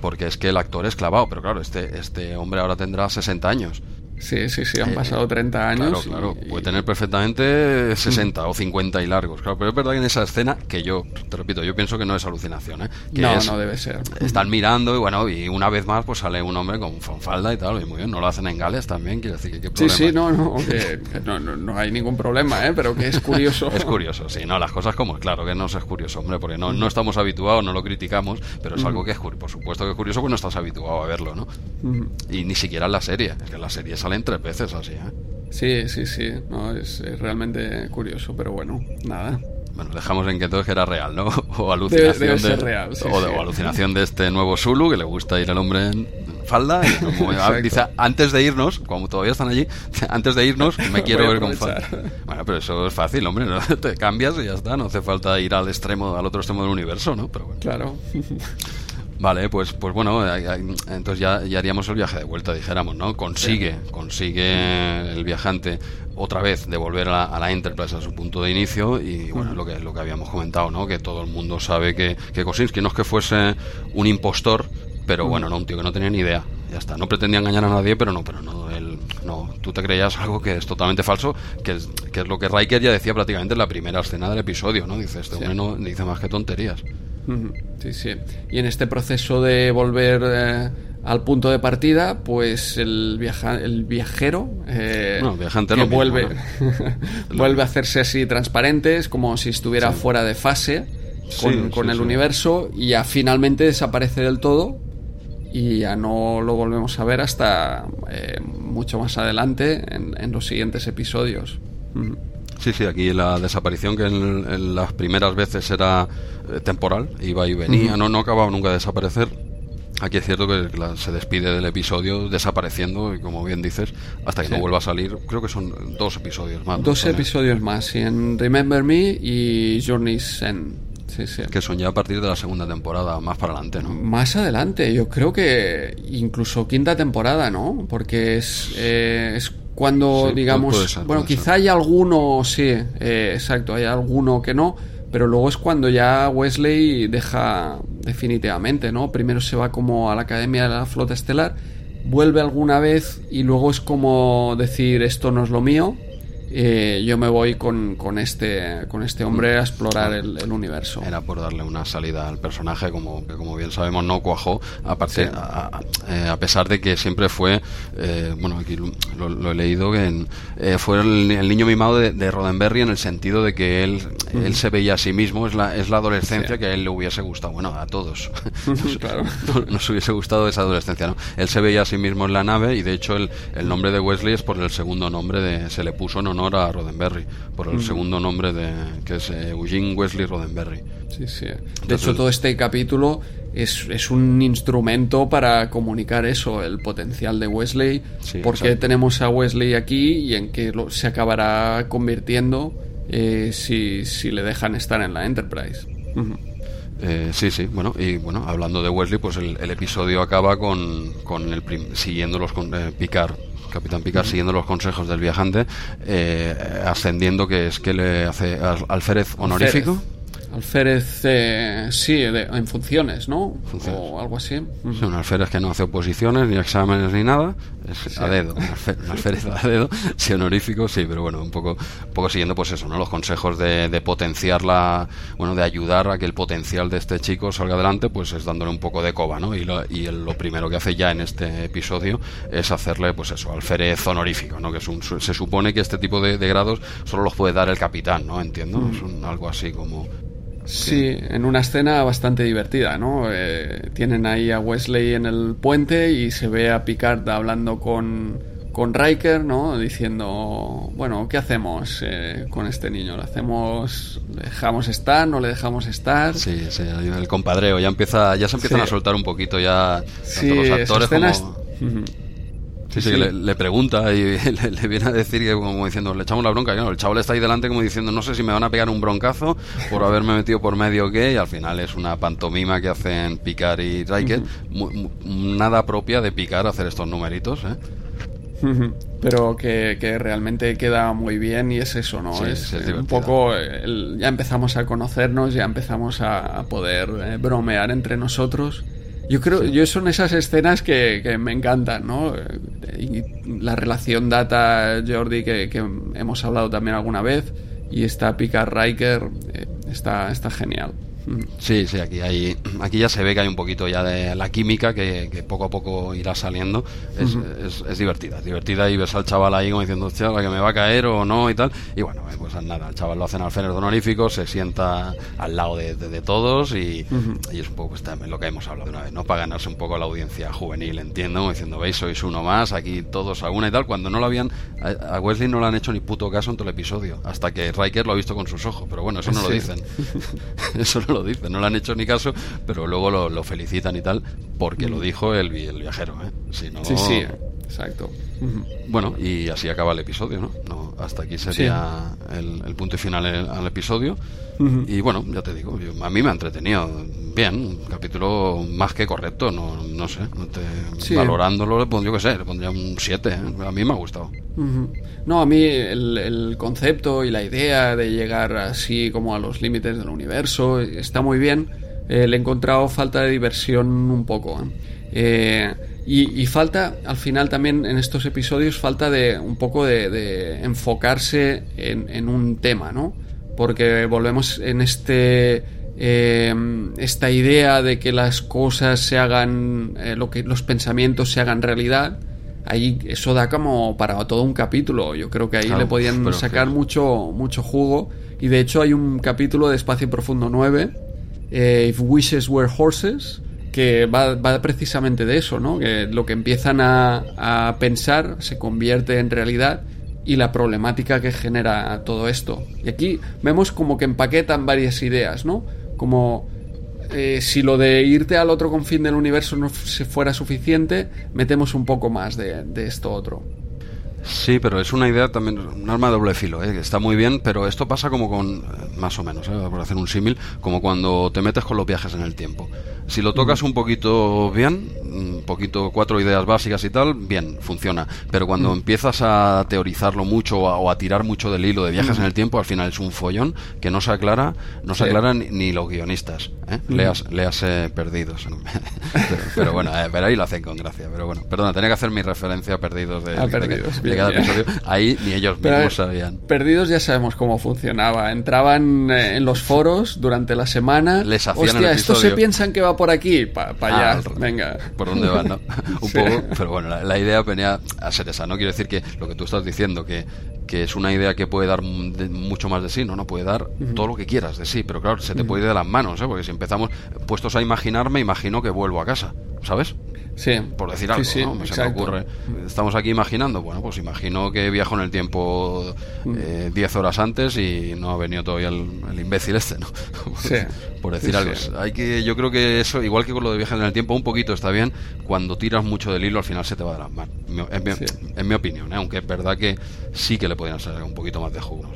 porque es que el actor es clavado, pero claro, este, este hombre ahora tendrá 60 años. Sí, sí, sí, han eh, pasado 30 años. Claro, claro, puede tener perfectamente 60 o 50 y largos. Claro, pero es verdad que en esa escena, que yo, te repito, yo pienso que no es alucinación, ¿eh? no, no debe ser. Están mirando y bueno, y una vez más pues sale un hombre con falda y tal, y muy bien, no lo hacen en Gales también, quiere decir que qué problema. Sí, sí, no, no, no, no, hay ningún problema, ¿eh? Pero que es curioso. es curioso, sí, no, las cosas como, claro que no es curioso, hombre, porque no, no estamos habituados, no lo criticamos, pero es algo que es curioso, por supuesto que es curioso, pues no estás habituado a verlo, ¿no? Y ni siquiera en la serie, es que en la serie salen tres veces ¿eh? sí, Sí, sí, No, es, realmente curioso, pero bueno, nada. Bueno, dejamos en que todo era real, ¿no? O alucinación de, real, o, alucinación de este nuevo Zulu que le gusta ir al hombre en falda y dice antes de irnos, como todavía están allí, antes de irnos me quiero ver con falda. Bueno, pero eso es fácil, hombre, te cambias y ya está, no hace falta ir al extremo, al otro extremo del universo, ¿no? Pero bueno. Claro. Vale, pues, pues bueno, entonces ya, ya, haríamos el viaje de vuelta, dijéramos, ¿no? Consigue, consigue el viajante otra vez devolver a la, Enterprise a su punto de inicio y bueno, lo que, lo que habíamos comentado, ¿no? Que todo el mundo sabe que, que Kosinski no es que fuese un impostor, pero bueno, no, un tío que no tenía ni idea. Ya está, no pretendía engañar a nadie, pero no, pero no, él, no, tú te creías algo que es totalmente falso, que es, que es lo que Riker ya decía prácticamente en la primera escena del episodio, ¿no? Dice, este hombre no dice más que tonterías. Sí, sí. Y en este proceso de volver eh, al punto de partida, pues el, viaja el viajero eh, que vuelve, vuelve a hacerse así transparente, es como si estuviera fuera de fase con, el universo y ya finalmente desaparece del todo y ya no lo volvemos a ver hasta eh, mucho más adelante en, los siguientes episodios. Sí, sí, aquí la desaparición que en, las primeras veces era eh, temporal, iba y venía, no, no acababa nunca de desaparecer. Aquí es cierto que se despide del episodio desapareciendo, y como bien dices, hasta que no vuelva a salir. Creo que son dos episodios más. Dos episodios más, sí, en Remember Me y Journey's End. Sí, sí. Que son ya a partir de la segunda temporada, más para adelante, ¿no? Más adelante, yo creo que incluso quinta temporada, ¿no? Porque es, eh, es cuando, digamos, bueno, quizá hay alguno, sí, eh, exacto, hay alguno que no, pero luego es cuando ya Wesley deja definitivamente, ¿no? Primero se va como a la Academia de la Flota Estelar, vuelve alguna vez y luego es como decir esto no es lo mío, eh, yo me voy con, con, este, con este hombre a explorar el, universo. Era por darle una salida al personaje, como, que como bien sabemos no cuajó, aparte, eh, a, pesar de que siempre fue, eh, bueno, aquí lo, he leído, que fue el, niño mimado de, de, Roddenberry en el sentido de que él, él se veía a sí mismo, es la, es la adolescencia que a él le hubiese gustado, bueno, a todos. claro. nos, hubiese gustado esa adolescencia, ¿no? Él se veía a sí mismo en la nave y de hecho el, el nombre de Wesley es por el segundo nombre de, se le puso en honor a Roddenberry, por el mm. segundo nombre de que es eh, Eugene Wesley Roddenberry. Sí, sí. De hecho, todo este capítulo es, es, un instrumento para comunicar eso, el potencial de Wesley, porque tenemos a Wesley aquí y en qué se acabará convirtiendo eh, si, si, le dejan estar en la Enterprise. Eh, sí, sí, bueno, y bueno, hablando de Wesley, pues el, episodio acaba con, con el siguiendo los con Picard Capitán Picard, siguiendo los consejos del viajante, eh, ascendiendo, que es que le hace alférez honorífico. Alférez, eh, sí, en funciones, ¿no? O algo así. Sí, un alférez que no hace oposiciones, ni exámenes, ni nada. Es a dedo. Un alférez a dedo. Sí, honorífico, sí, pero bueno, un poco, un poco siguiendo pues eso, ¿no? Los consejos de, de potenciar la... Bueno, de ayudar a que el potencial de este chico salga adelante, pues es dándole un poco de coba, ¿no? Y lo, y lo primero que hace ya en este episodio es hacerle, pues eso, alférez honorífico, ¿no? Que es un, se supone que este tipo de, grados solo los puede dar el capitán, ¿no? Entiendo. Es un, algo así como Sí, en una escena bastante divertida, ¿no? Eh, tienen ahí a Wesley en el puente y se ve a Picard hablando con, con Riker, ¿no? Diciendo, bueno, ¿qué hacemos eh, con este niño? ¿Le hacemos, le dejamos estar, no le dejamos estar? Sí, sí, el compadreo ya empieza, ya se empiezan a soltar un poquito ya sí, los actores como... Sí, sí, Le, pregunta y le, viene a decir que como diciendo, le echamos la bronca. Y no, el chaval está ahí delante como diciendo, no sé si me van a pegar un broncazo por haberme metido por medio o qué. Y al final es una pantomima que hacen Picar y Riker. nada propia de Picar hacer estos numeritos, ¿eh? Pero que, realmente queda muy bien y es eso, ¿no? es, un poco. ya empezamos a conocernos, ya empezamos a, poder eh, bromear entre nosotros yo creo, yo son esas escenas que, me encantan, ¿no? Y la relación Data-Jordi que, que, hemos hablado también alguna vez y esta Picard Riker eh, está, está genial. Sí, sí, aquí, hay, aquí ya se ve que hay un poquito ya de la química que, poco a poco irá saliendo. Es, es, divertida, es divertida y ves al chaval ahí como diciendo, hostia, la que me va a caer o no y tal. Y bueno, eh, pues nada, el chaval lo hacen al de honorífico, se sienta al lado de, todos y, es un poco pues, también lo que hemos hablado de una vez, ¿no? Para ganarse un poco la audiencia juvenil, entiendo, diciendo, veis, sois uno más, aquí todos a una y tal, cuando no lo habían, a, Wesley no le han hecho ni puto caso en todo el episodio, hasta que Riker lo ha visto con sus ojos, pero bueno, eso no lo dicen. eso no lo no le han hecho ni caso, pero luego lo, felicitan y tal, porque lo mm. dijo el, el viajero. ¿eh? sí, sí, exacto. Bueno, y así acaba el episodio, ¿no? no hasta aquí sería el, punto final al episodio. Y bueno, ya te digo, a mí me ha entretenido bien, un capítulo más que correcto, no, no sé, valorándolo, le pondría, yo qué sé, le pondría un 7, ¿eh? a mí me ha gustado. No, a mí el, el, concepto y la idea de llegar así como a los límites del universo está muy bien, eh, le he encontrado falta de diversión un poco. ¿eh? Y, falta, al final también en estos episodios, falta de un poco de, enfocarse en, en un tema, ¿no? porque volvemos en este eh, esta idea de que las cosas se hagan eh, lo que los pensamientos se hagan realidad. Ahí eso da como para todo un capítulo. Yo creo que ahí le podían sacar mucho mucho jugo. Y de hecho hay un capítulo de Espacio Profundo 9 eh, If Wishes Were Horses que va, va, precisamente de eso, ¿no? Que lo que empiezan a, pensar se convierte en realidad y la problemática que genera todo esto. Y aquí vemos como que empaquetan varias ideas, ¿no? Como eh, si lo de irte al otro confín del universo no fuera suficiente, metemos un poco más de, esto otro. Sí, pero es una idea también, un arma de doble filo, ¿eh? está muy bien, pero esto pasa como con, más o menos, ¿eh? por hacer un símil, como cuando te metes con los viajes en el tiempo. Si lo tocas un poquito bien, un poquito cuatro ideas básicas y tal, bien, funciona. Pero cuando empiezas a teorizarlo mucho o a, tirar mucho del hilo de viajes en el tiempo, al final es un follón que no se aclara, no se aclaran ni, los guionistas. ¿eh? Leas, leas perdidos. pero, bueno, eh, pero ahí lo hacen con gracia. Pero bueno, perdona, tenía que hacer mi referencia a perdidos de, perdidos, cada episodio. Ahí ni ellos mismos sabían. Perdidos ya sabemos cómo funcionaba. Entraban eh, en los foros durante la semana. Les hacían Hostia, estos se piensan que va por aquí, para allá, ah, venga. ¿Por dónde van, no? Un poco, pero bueno, la, idea venía a ser esa, ¿no? Quiero decir que lo que tú estás diciendo, que, que es una idea que puede dar mucho más de sí, ¿no? No puede dar todo lo que quieras de sí, pero claro, se te puede ir de las manos, ¿eh? Porque si empezamos puestos a imaginarme, imagino que vuelvo a casa, ¿sabes? Sí. Por decir algo, ¿no? Se me ocurre. Estamos aquí imaginando, bueno, pues imagino que viajo en el tiempo 10 eh, horas antes y no ha venido todavía el, imbécil este, ¿no? Por decir algo. Hay que, yo creo que eso, igual que con lo de viajes en el tiempo, un poquito está bien. Cuando tiras mucho del hilo, al final se te va de las manos. En mi, opinión, ¿eh? aunque es verdad que sí que le podrían salir un poquito más de jugo.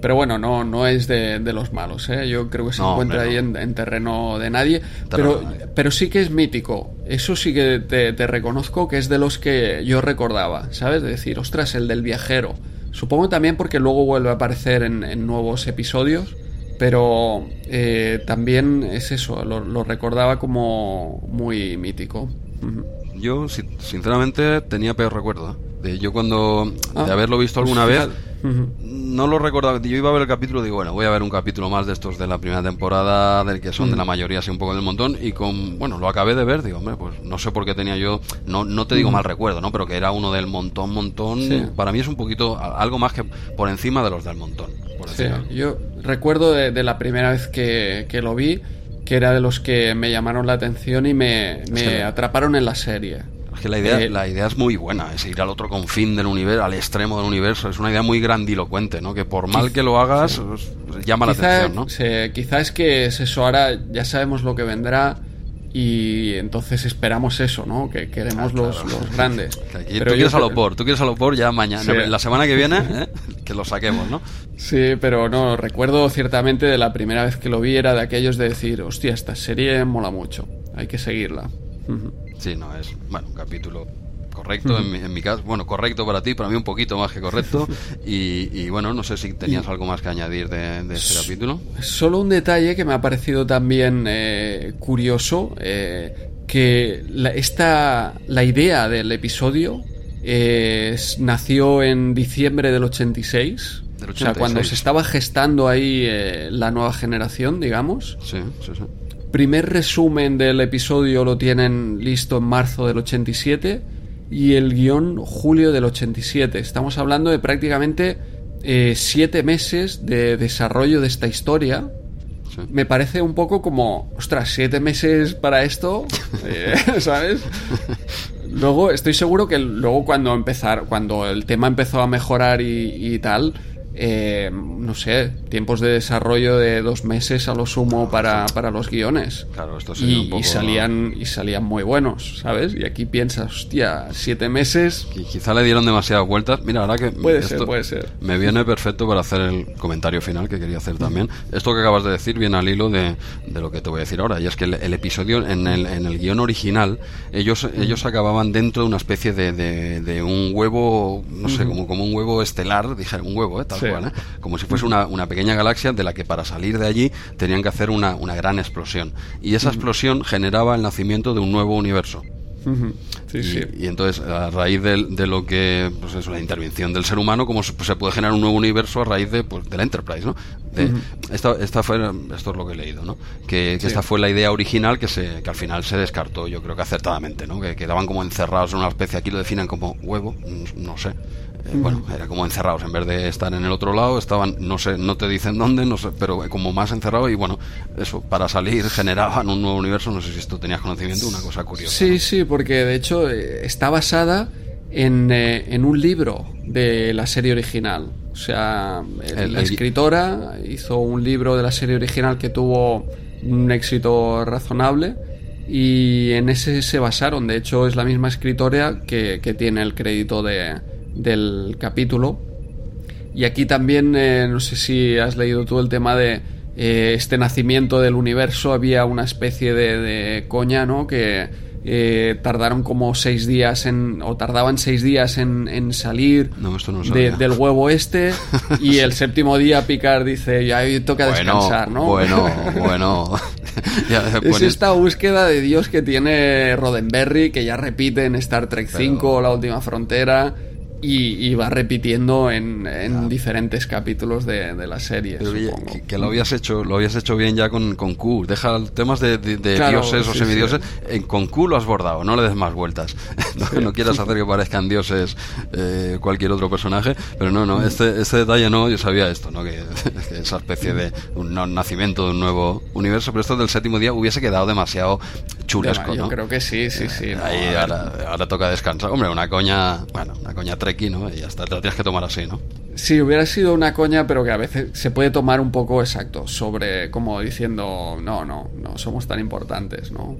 Pero bueno, no, no es de, los malos. ¿eh? Yo creo que se encuentra ahí en, terreno de nadie. pero, pero sí que es mítico. Eso sí que te, te reconozco que es de los que yo recordaba. ¿Sabes? De decir, ostras, el del viajero. Supongo también porque luego vuelve a aparecer en nuevos episodios pero eh, también es eso, lo, recordaba como muy mítico. Yo, sinceramente, tenía peor recuerdo. De yo cuando, de ah, haberlo visto alguna pues vez, no lo recordaba. Yo iba a ver el capítulo, digo, bueno, voy a ver un capítulo más de estos de la primera temporada, del que son de la mayoría, así un poco del montón, y con, bueno, lo acabé de ver, digo, hombre, pues no sé por qué tenía yo, no, no te digo mal recuerdo, ¿no? Pero que era uno del montón, montón, para mí es un poquito, algo más que por encima de los del montón. por Sí, yo recuerdo de, de la primera vez que, que lo vi, que era de los que me llamaron la atención y me, me atraparon en la serie. Es que la idea, Eh, la idea es muy buena, es ir al otro confín del universo, al extremo del universo. Es una idea muy grandilocuente, ¿no? Que por mal que lo hagas, pues, llama la atención, ¿no? sí, quizá es que es eso, ahora ya sabemos lo que vendrá y entonces esperamos eso, ¿no? Que queremos los, Ah, Claro. los grandes. Pero tú yo quieres a lo por, tú quieres a lo por ya mañana, Sí. la semana que viene, ¿eh? que lo saquemos, ¿no? Sí, pero no, recuerdo ciertamente de la primera vez que lo vi era de aquellos de decir, hostia, esta serie mola mucho, hay que seguirla. Sí, no, es, bueno, un capítulo correcto, en, mi, en mi caso, bueno, correcto para ti, para mí un poquito más que correcto. Y, y, bueno, no sé si tenías algo más que añadir de, de este capítulo. Solo un detalle que me ha parecido también eh, curioso, eh, que la, esta, la idea del episodio eh, es- nació en diciembre del 86. Del O sea, cuando 86. se estaba gestando ahí eh, la nueva generación, digamos. Sí, sí, sí. Primer resumen del episodio lo tienen listo en marzo del 87 y el guion julio del 87. Estamos hablando de prácticamente eh, siete meses de desarrollo de esta historia. Sí. Me parece un poco como, ostras, siete meses para esto, eh, ¿sabes? Luego estoy seguro que luego cuando empezar, cuando el tema empezó a mejorar y, y tal, eh, no sé, tiempos de desarrollo de dos meses a lo sumo para, para los guiones. Claro, esto sería Y, un poco... y salían y salían muy buenos, ¿sabes? Y aquí piensas, hostia, siete meses. Qui- Quizá le dieron demasiadas vueltas. Mira, ahora que. Puede ser, puede ser. Me viene perfecto para hacer el comentario final que quería hacer también. Esto que acabas de decir viene al hilo de, de lo que te voy a decir ahora. Y es que el, el episodio, en el, en el guion original, ellos, ellos acababan dentro de una especie de, de, de un huevo, no sé, como, como un huevo estelar, dije, un huevo, ¿eh? tal Sí. Como si fuese una, una pequeña galaxia de la que para salir de allí tenían que hacer una, una gran explosión. Y esa explosión generaba el nacimiento de un nuevo universo. Sí, Y, sí. y entonces, a raíz de, de lo que, pues eso, la intervención del ser humano, como se, pues se puede generar un nuevo universo a raíz de, pues, de la Enterprise, ¿no? De- esta, esta fue, esto es lo que he leído, ¿no? Que, que Sí. esta fue la idea original que, se, que al final se descartó, yo creo que acertadamente, ¿no? Que quedaban como encerrados en una especie, aquí lo definen como huevo, no sé. Eh, Bueno, era como encerrados, en vez de estar en el otro lado, estaban, no sé, no te dicen dónde, no sé, pero como más encerrados y bueno, eso, para salir generaban un nuevo universo, no sé si esto tenías conocimiento, una cosa curiosa. Sí, ¿no? sí, porque de hecho eh, está basada en, eh, en un libro de la serie original. O sea, el- la escritora hizo un libro de la serie original que tuvo un éxito razonable y en ese se basaron. De hecho, es la misma escritora que, que tiene el crédito de, del capítulo. Y aquí también, eh, no sé si has leído tú el tema de eh, este nacimiento del universo, había una especie de, de coña, ¿no? Que eh, tardaron como seis días en, o tardaban seis días en, en salir No, esto no de- del huevo este y el séptimo día Picard dice, ya hoy toca descansar, ¿no? Bueno, bueno. Ya Es esta búsqueda de Dios que tiene Roddenberry, que ya repite en Star Trek Pero- 5, La Última Frontera, y, y va repitiendo en, en diferentes capítulos de, de la serie, que, que- lo habías hecho, lo habías hecho bien ya con, con Q. Deja temas de, de- de Claro, dioses o sí, semidioses. En, con Q lo has bordado, no le des más vueltas. No, no quieras hacer que parezcan dioses eh, cualquier otro personaje. Pero no, no, este, este detalle no, yo sabía esto, ¿no? Que, que esa especie de un nacimiento de un nuevo universo. Pero esto del séptimo día hubiese quedado demasiado chulesco, Yo ¿no? creo que sí, sí, sí. no, Ahí ahora, ahora toca descansar. Hombre, una coña, bueno, una coña treki, ¿no? Y ya está, te la tienes que tomar así, ¿no? Sí, hubiera sido una coña, pero que a veces se puede tomar un poco exacto, sobre como diciendo, no, no, no somos tan importantes, ¿no?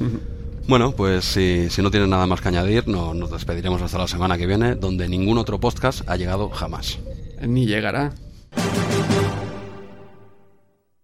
Bueno, pues si, si no tienes nada más que añadir, no, nos despediremos hasta la semana que viene, donde ningún otro podcast ha llegado jamás. Ni llegará.